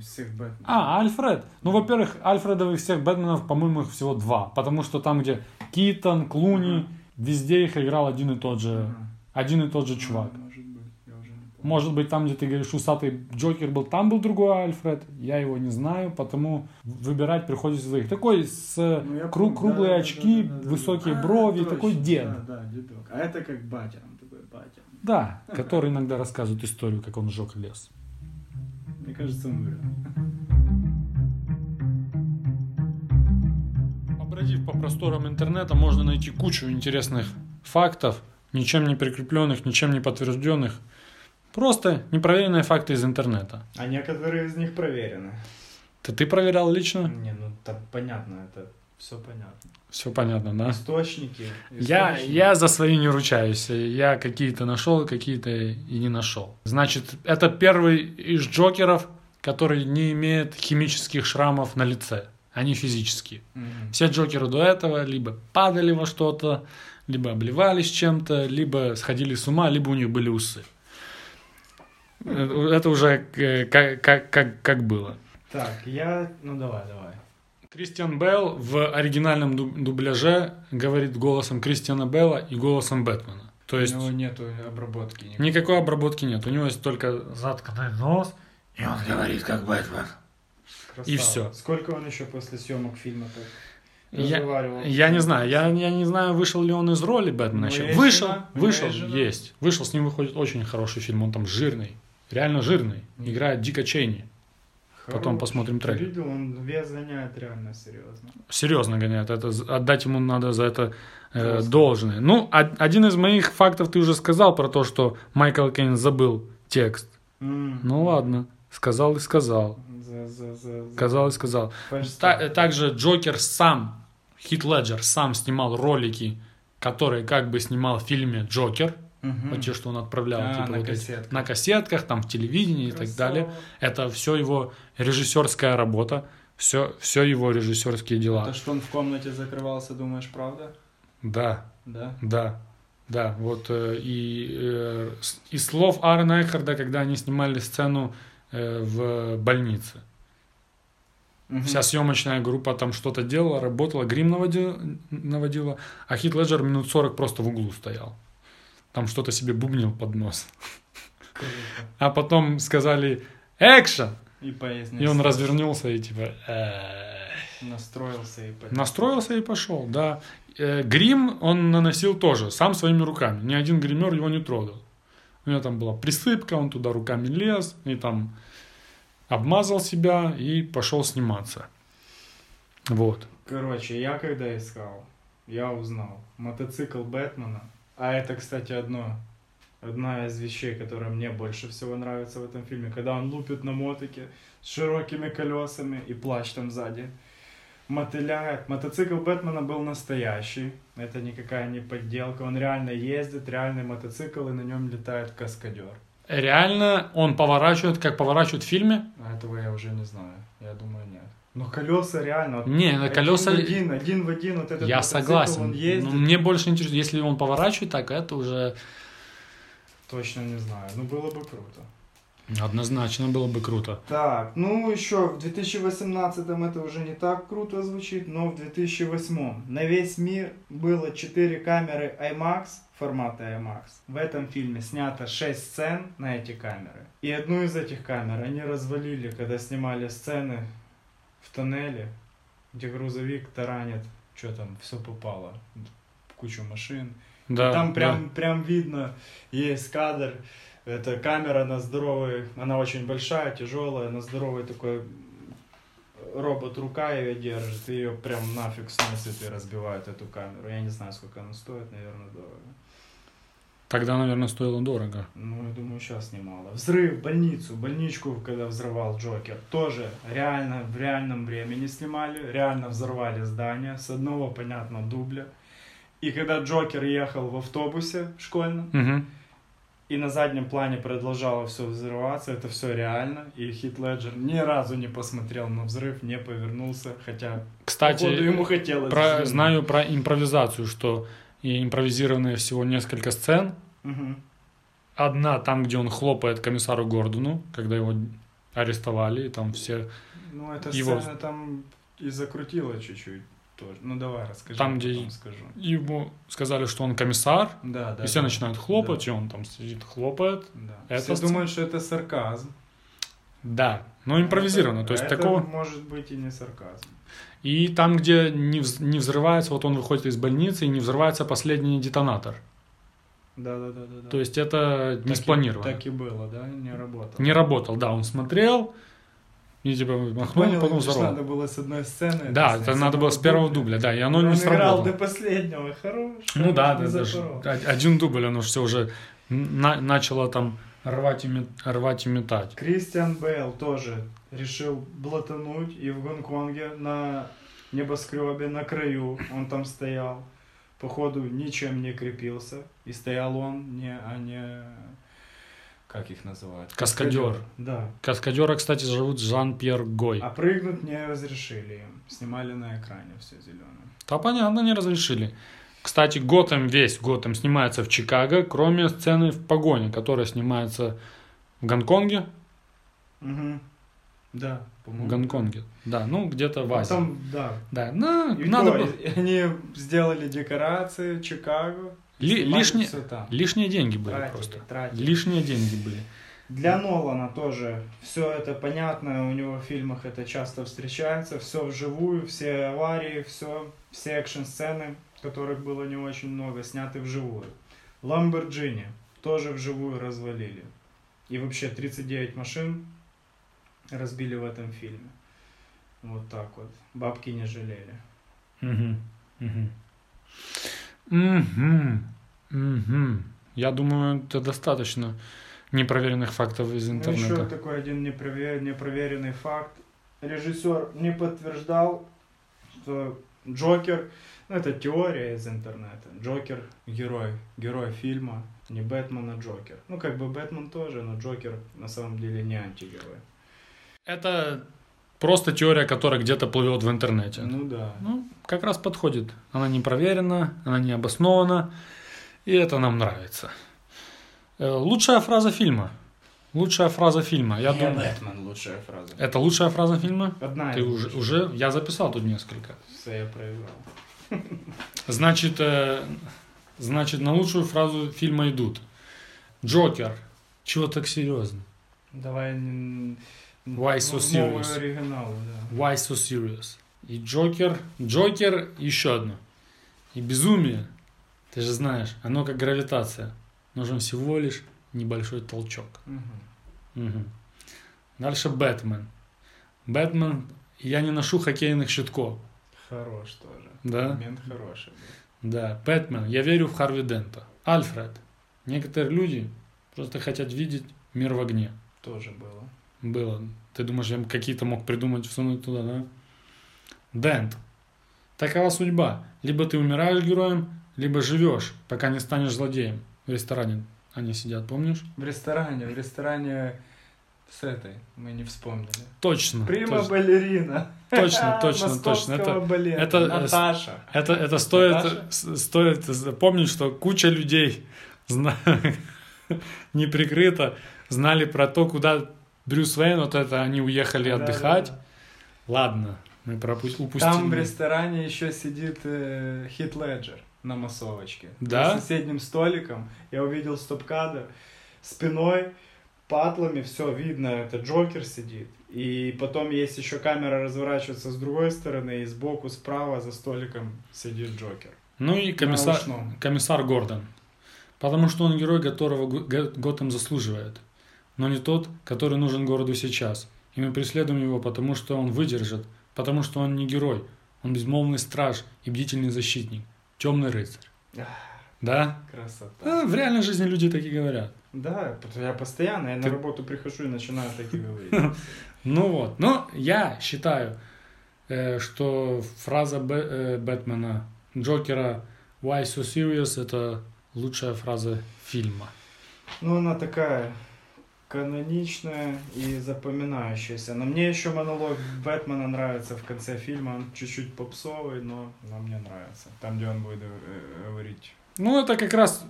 всех Бэтменов. А, Альфред. Ну, во-первых, Альфредовых всех Бэтменов, по-моему, их всего два. Потому что там, где Китон, Клуни, везде их играл один и тот же, один и тот же чувак. Может быть, я уже не помню. Может быть, там, где ты говоришь, усатый Джокер был, там был другой Альфред. Я его не знаю, потому выбирать приходится двоих. Такой с Ну, я кру- помню, круглые да, да, очки, да, да, да. высокие А, брови, точно, такой дед. Да, да, дедок. А это как батя, он такой батя. Да, который иногда рассказывает историю, как он сжег лес. Мне кажется, он врет. Побродив по просторам интернета, можно найти кучу интересных фактов, ничем не прикрепленных, ничем не подтвержденных. Просто непроверенные факты из интернета. А некоторые из них проверены. Это ты проверял лично? Не, ну там понятно, это все понятно. Все понятно, да? Источники. Я, источники. я за свои не ручаюсь. Я какие-то нашел, какие-то и не нашел. Значит, это первый из Джокеров, который не имеет химических шрамов на лице. Они физические. Мгм. Все Джокеры до этого либо падали во что-то, либо обливались чем-то, либо сходили с ума, либо у них были усы. Это уже э, как, как, как, как было. Так, я... Ну давай, давай. Кристиан Белл в оригинальном дуб- дубляже говорит голосом Кристиана Белла и голосом Бэтмена. То есть У него нету обработки. никакой. никакой обработки нет. У него есть только затканный нос, и он говорит как Бэтмен. Красава. И все. Сколько он еще после съемок фильма-то Я, разговаривал? я не знаю, я, я не знаю, вышел ли он из роли Бэтмена еще. Вышел, вышел, есть жена. есть. Вышел, с ним выходит очень хороший фильм, он там жирный, реально жирный. Играет Дика Чейни. Потом Хорош. посмотрим Ты трейлер. видел, он вес гоняет реально серьезно. Серьезно гоняет, это, отдать ему надо за это э, должное. Ну, од- один из моих фактов ты уже сказал про то, что Майкл Кейн забыл текст. М. Ну ладно, сказал и сказал. За, за, за, за- Сказал и сказал. Та- также Джокер сам, Хит Леджер сам снимал ролики, которые как бы снимал в фильме Джокер. Мгм. Вот те, что он отправлял А, типа, на вот эти- кассетках. на кассетках, там в телевидении и так Красава. далее. Это все его режиссерская работа, все, все его режиссерские дела. То, что он в комнате закрывался, думаешь, правда? Да, Да. да, да. Вот э, и э, из слов Аарона Экхарда, когда они снимали сцену э, в больнице. Мгм. Вся съемочная группа там что-то делала, работала, грим наводила, наводила, а Хит Леджер минут 40 просто в углу стоял. Там что-то себе бубнил под нос. А потом сказали «Экшен!» И. И он развернулся и типа «Э». Настроился и пойдёт. настроился и пошел, да. Э, Грим он наносил тоже, сам своими руками. Ни один гример его не трогал. У него там была присыпка, он туда руками лез и там обмазал себя и пошел сниматься. Вот. Короче, я когда искал, я узнал. Мотоцикл Бэтмена. А это, кстати, одно. Одна из вещей, которая мне больше всего нравится в этом фильме. Когда он лупит на мотике с широкими колесами и плащ там сзади. Мотыляет. Мотоцикл Бэтмена был настоящий. Это никакая не подделка. Он реально ездит, реальный мотоцикл, и на нем летает каскадер. Реально он поворачивает, как поворачивает в фильме? А этого я уже не знаю. Я думаю, нет. Но колеса реально. Не, на один колеса- в один, один в один вот этот Я согласен. Он ездит. Но мне больше интересно, если он поворачивает так, это уже Точно не знаю. Ну, было бы круто. однозначно было бы круто. Так, ну еще в 2018 это уже не так круто звучит, но в 2008 на весь мир было 4 камеры IMAX, формата IMAX. В этом фильме снято 6 сцен на эти камеры. И одну из этих камер они развалили, когда снимали сцены в тоннеле, где грузовик таранит, что там, все попало, кучу машин. Да, И там прям, да. прям видно, есть кадр, это камера на здоровой, она очень большая, тяжелая, на здоровой такой робот рука ее держит, и ее прям нафиг сносит и разбивает эту камеру. Я не знаю, сколько она стоит, наверное, дорого. Тогда, наверное, стоило дорого. Ну, я думаю, сейчас немало. Взрыв больницу, больничку, когда взрывал Джокер, тоже реально в реальном времени снимали, реально взорвали здание с одного, понятно, дубля. И когда Джокер ехал в автобусе школьном, Мгм. и на заднем плане продолжало все взрываться, это все реально, и Хит Леджер ни разу не посмотрел на взрыв, не повернулся, хотя Кстати, походу, ему хотелось. про- взглянуть. знаю про импровизацию, что и импровизированные всего несколько сцен. Мгм. Одна там, где он хлопает комиссару Гордону, когда его арестовали, и там все... Ну, эта его- сцена там и закрутила чуть-чуть тоже. Ну, давай, расскажи. Там, где скажу. ему сказали, что он комиссар, Да, да. и все да. начинают хлопать, и он там сидит, хлопает. Да. Это Все сцена- думают, что это сарказм. Да, но импровизированно, то есть это такого... может быть и не сарказм. И там, где не, вз- не взрывается, вот он выходит из больницы, и не взрывается последний детонатор. Да, да, да, да. То есть это не Так и- спланировано. Так и было, да? Не работало. Не работал, да, он смотрел, и типа махнул, Понял, потом это взорвал. надо было с одной сцены. Да, это с надо было с первого дубля, да, и оно он не играл сработало. до последнего, хорош. Ну да, не да, даже один дубль, оно все уже на- начало там рвать и, мет- рвать и метать. Кристиан Бейл тоже решил блатануть и в Гонконге на небоскребе на краю он там стоял. Походу ничем не крепился. И стоял он не, а не... Как их называют? Каскадер. Да. Каскадера, кстати, зовут Жан-Пьер Гой. А прыгнуть не разрешили им. Снимали на экране все зеленое. Да, понятно, не разрешили. Кстати, Готэм, весь Готэм снимается в Чикаго, кроме сцены в погоне, которая снимается в Гонконге. Угу. Да, В по-моему. Гонконге. Да, ну где-то в Азии. там, да. Да, ну, И надо то, было. они сделали декорации Чикаго. Ли- лишние, лишние деньги были Тратили, просто. тратили. Лишние деньги были. Для Нолана тоже все это понятно, у него в фильмах это часто встречается, все вживую, все аварии, все, все экшн-сцены, которых было не очень много, сняты вживую. Ламборджини тоже вживую развалили. И вообще 39 машин разбили в этом фильме. Вот так вот. Бабки не жалели. Мгм, мгм. Мгм, мгм. Я думаю, это достаточно непроверенных фактов из Ну, еще интернета. такой один непровер- непроверенный факт. Режиссер не подтверждал, что Джокер, ну это теория из интернета, Джокер герой, герой фильма, не Бэтмен, а Джокер. Ну как бы Бэтмен тоже, но Джокер на самом деле не антигерой. Это просто теория, которая где-то плывет в интернете. Ну да. Ну, как раз подходит. Она не проверена, она не обоснована, и это нам нравится. Э, Лучшая фраза фильма. Лучшая фраза фильма. Я не думаю, Бэтмен лучшая фраза. это лучшая фраза фильма. Одна Ты уже, уже, я записал тут несколько. Все я проиграл. Значит, э, значит, на лучшую фразу фильма идут. Джокер. Чего так серьезно? Давай Why so serious? оригиналу, да. Why so serious? И Джокер. Джокер еще одно. И безумие. Ты же знаешь, оно как гравитация. Нужен всего лишь небольшой толчок. Мгм. Мгм. Дальше Бэтмен. Бэтмен. Я не ношу хоккейных щитков. Хорош тоже. Да? Момент хороший был. Да, Бэтмен. Я верю в Харви Дента. Альфред. Некоторые люди просто хотят видеть мир в огне. Тоже было. Было. Ты думаешь, я какие-то мог придумать, всунуть туда, да? Дент. Такова судьба. Либо ты умираешь героем, либо живешь, пока не станешь злодеем в ресторане. Они сидят, помнишь? В ресторане, в ресторане с этой, мы не вспомнили. Точно. Прима точно. балерина. Точно, точно, [LAUGHS] точно. Это, балета. это, Наташа. Это, это стоит, Наташа? стоит запомнить, что куча людей зна- [LAUGHS] неприкрыто знали про то, куда Брюс Уэйн, вот это они уехали Да, отдыхать. да, Ладно, мы пропу- упустили. Там в ресторане еще сидит э, Хит Леджер на массовочке. Да? За соседним столиком я увидел стоп-кадр спиной, патлами, все видно, это Джокер сидит. И потом есть еще камера разворачивается с другой стороны, и сбоку, справа за столиком сидит Джокер. Ну и комиссар, Наушном. комиссар Гордон. Потому что он герой, которого Го- Го- Готэм заслуживает. Но не тот, который нужен городу сейчас. И мы преследуем его, потому что он выдержит. Потому что он не герой. Он безмолвный страж и бдительный защитник. Темный рыцарь. Ах, Да? Красота. А, в реальной жизни люди так и говорят. Да, я постоянно, я Ты- на работу прихожу и начинаю так и [LAUGHS] говорить. Ну вот. Но я считаю, э, что фраза э, Бэтмена Джокера «Why so serious» это лучшая фраза фильма. Ну, она такая каноничная и запоминающаяся. Но мне еще монолог Бэтмена нравится в конце фильма. Он чуть-чуть попсовый, но, но мне нравится. Там, где он будет э, говорить. Ну, это как раз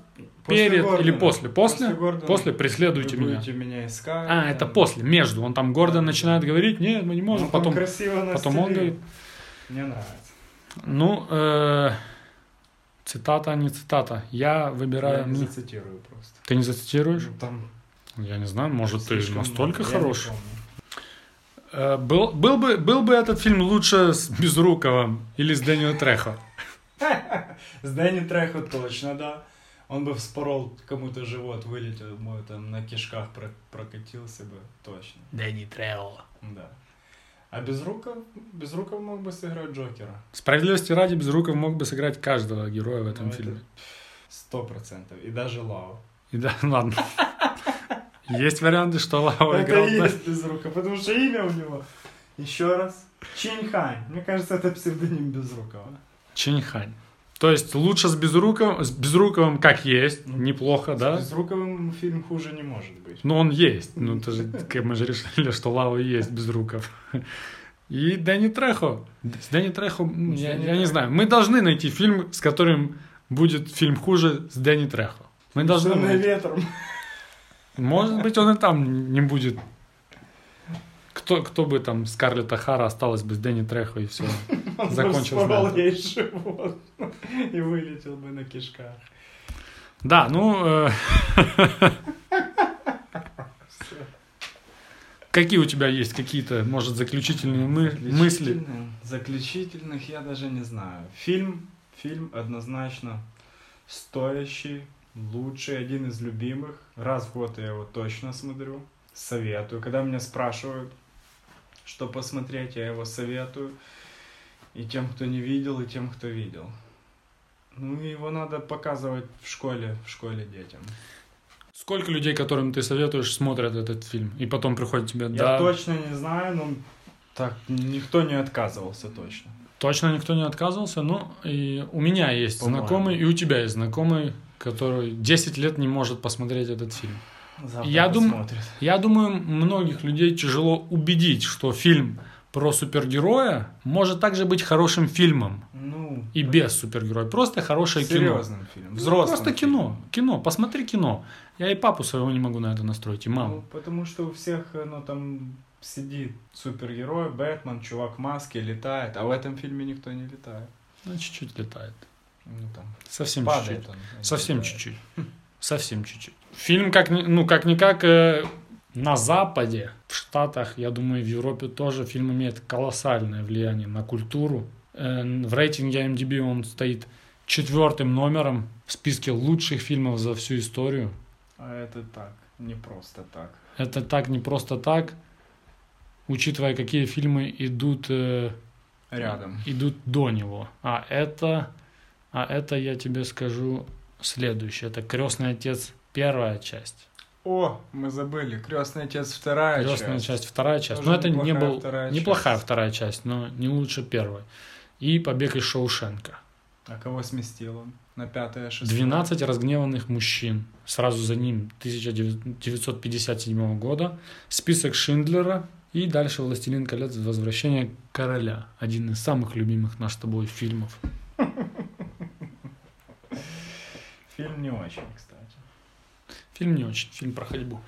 После перед Гордона. или после. После? После Гордона. После «Преследуйте Вы меня». меня искать. А, это там. после, между. Он там Гордон начинает говорить, нет, мы не можем. Ну, там потом, красиво потом он говорит. Мне нравится. Ну, э, цитата, не цитата. Я выбираю... Я не зацитирую просто. Ты не зацитируешь? Ну, там Я не знаю, может, ты настолько много, хорош. Э, Был, был, бы, был бы этот фильм лучше с Безруковым или с Дэниел Трехо? С Дэнни Трехо точно, да. Он бы вспорол кому-то живот, вылетел, мой там на кишках про- прокатился бы, точно. Дэнни Трехо. Да. А Безруков, Безруков мог бы сыграть Джокера. Справедливости ради, Безруков мог бы сыграть каждого героя в этом Ну, это фильме. Сто процентов. И даже Лао. И да, [LAUGHS] ладно. Есть варианты, что Лао Это играл. да? есть Безруков, потому что имя у него. Еще раз. Чиньхань. Мне кажется, это псевдоним Безрукова. Чиньхань. То есть лучше с Безруковым, с Безруковым как есть, неплохо, да? С Безруковым фильм хуже не может быть. Ну, он есть. Ну, это же, [LAUGHS] мы же решили, что Лао и есть Безруков. И Дэнни Трехо. С Дэнни Трехо, я, я не знаю. Мы должны найти фильм, с которым будет фильм хуже с Дэнни Трехо. Мы должны найти. ветром. Может быть, он и там не будет. [LAUGHS] Кто, кто бы там, Скарлетт Ахара осталась бы с Дэнни Трехо и все. [LAUGHS] Он этом. ей живот и вылетел бы на кишках. Да, ну... э, [LAUGHS] Какие у тебя есть какие-то, может, заключительные мы- мысли? Заключительных я даже не знаю. Фильм, фильм однозначно стоящий, лучший, один из любимых. Раз в год я его точно смотрю. Советую. Когда меня спрашивают, что посмотреть, я его советую. И тем, кто не видел, и тем, кто видел. Ну, его надо показывать в школе, в школе детям. Сколько людей, которым ты советуешь, смотрят этот фильм? И потом приходят тебе, Я да, точно не знаю, но так никто не отказывался точно. точно никто не отказывался. Ну, и у меня есть По-моему. знакомый, и у тебя есть знакомый, который 10 лет не может посмотреть этот фильм. Завтра Я посмотрит. я думаю, многих людей тяжело убедить, что фильм про супергероя может также быть хорошим фильмом. Ну, И без супергероя. Просто хорошее кино. серьезным фильмом. Ну, Взрослым Просто кино. Кино. Посмотри кино. Я и папу своего не могу на это настроить, и Ну, маму. потому что у всех, ну, там сидит супергерой, Бэтмен, чувак в маске, летает, а в этом фильме никто не летает. Ну, чуть-чуть летает. Ну, там, Совсем чуть-чуть. он. Совсем чуть-чуть. Совсем чуть-чуть. Фильм, как, ну, как-никак, э, на Западе, в Штатах, я думаю, в Европе тоже фильм имеет колоссальное влияние на культуру. Э, В рейтинге IMDb он стоит четвертым номером в списке лучших фильмов за всю историю. А это так, не просто так. Это так не просто так, учитывая, какие фильмы идут, э, Рядом. идут до него. А это, а это я тебе скажу следующее. Это Крестный отец первая часть. О, мы забыли, Крестный отец вторая Крестная часть. часть, вторая часть. Тоже но это не был вторая неплохая часть. вторая часть, но не лучше первой. И Побег из Шоушенка. А кого сместил он? На пятое, шестое? 12 разгневанных мужчин. Сразу за ним 1957 года. Список Шиндлера. И дальше «Властелин колец. Возвращение короля». Один из самых любимых наш с тобой фильмов. [LAUGHS] Фильм не очень, кстати. Фильм не очень. Фильм про ходьбу.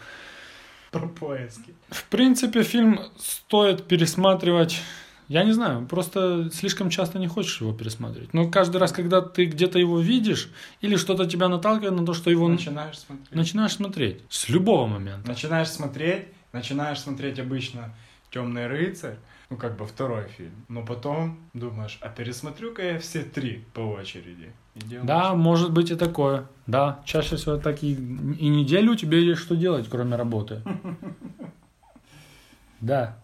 Про поиски. В принципе, фильм стоит пересматривать. Я не знаю, просто слишком часто не хочешь его пересматривать. Но каждый раз, когда ты где-то его видишь, или что-то тебя наталкивает на то, что его... Начинаешь смотреть. Начинаешь смотреть. С любого момента. Начинаешь смотреть, начинаешь смотреть обычно «Темный рыцарь», ну, как бы второй фильм. Но потом думаешь, а пересмотрю-ка я все три по очереди. Делаешь. Да, может быть и такое. Да, чаще всего так и, и неделю тебе есть что делать, кроме работы. [LAUGHS] Да.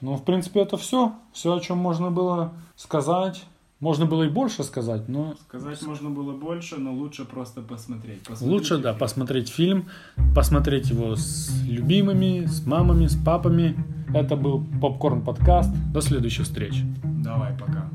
Ну, в принципе, это все. Все, о чем можно было сказать. Можно было и больше сказать, но... Сказать можно было больше, но лучше просто посмотреть. Посмотрите Лучше, да, фильм. посмотреть фильм, посмотреть его с любимыми, с мамами, с папами. Это был Попкорн подкаст. До следующих встреч. Давай, пока.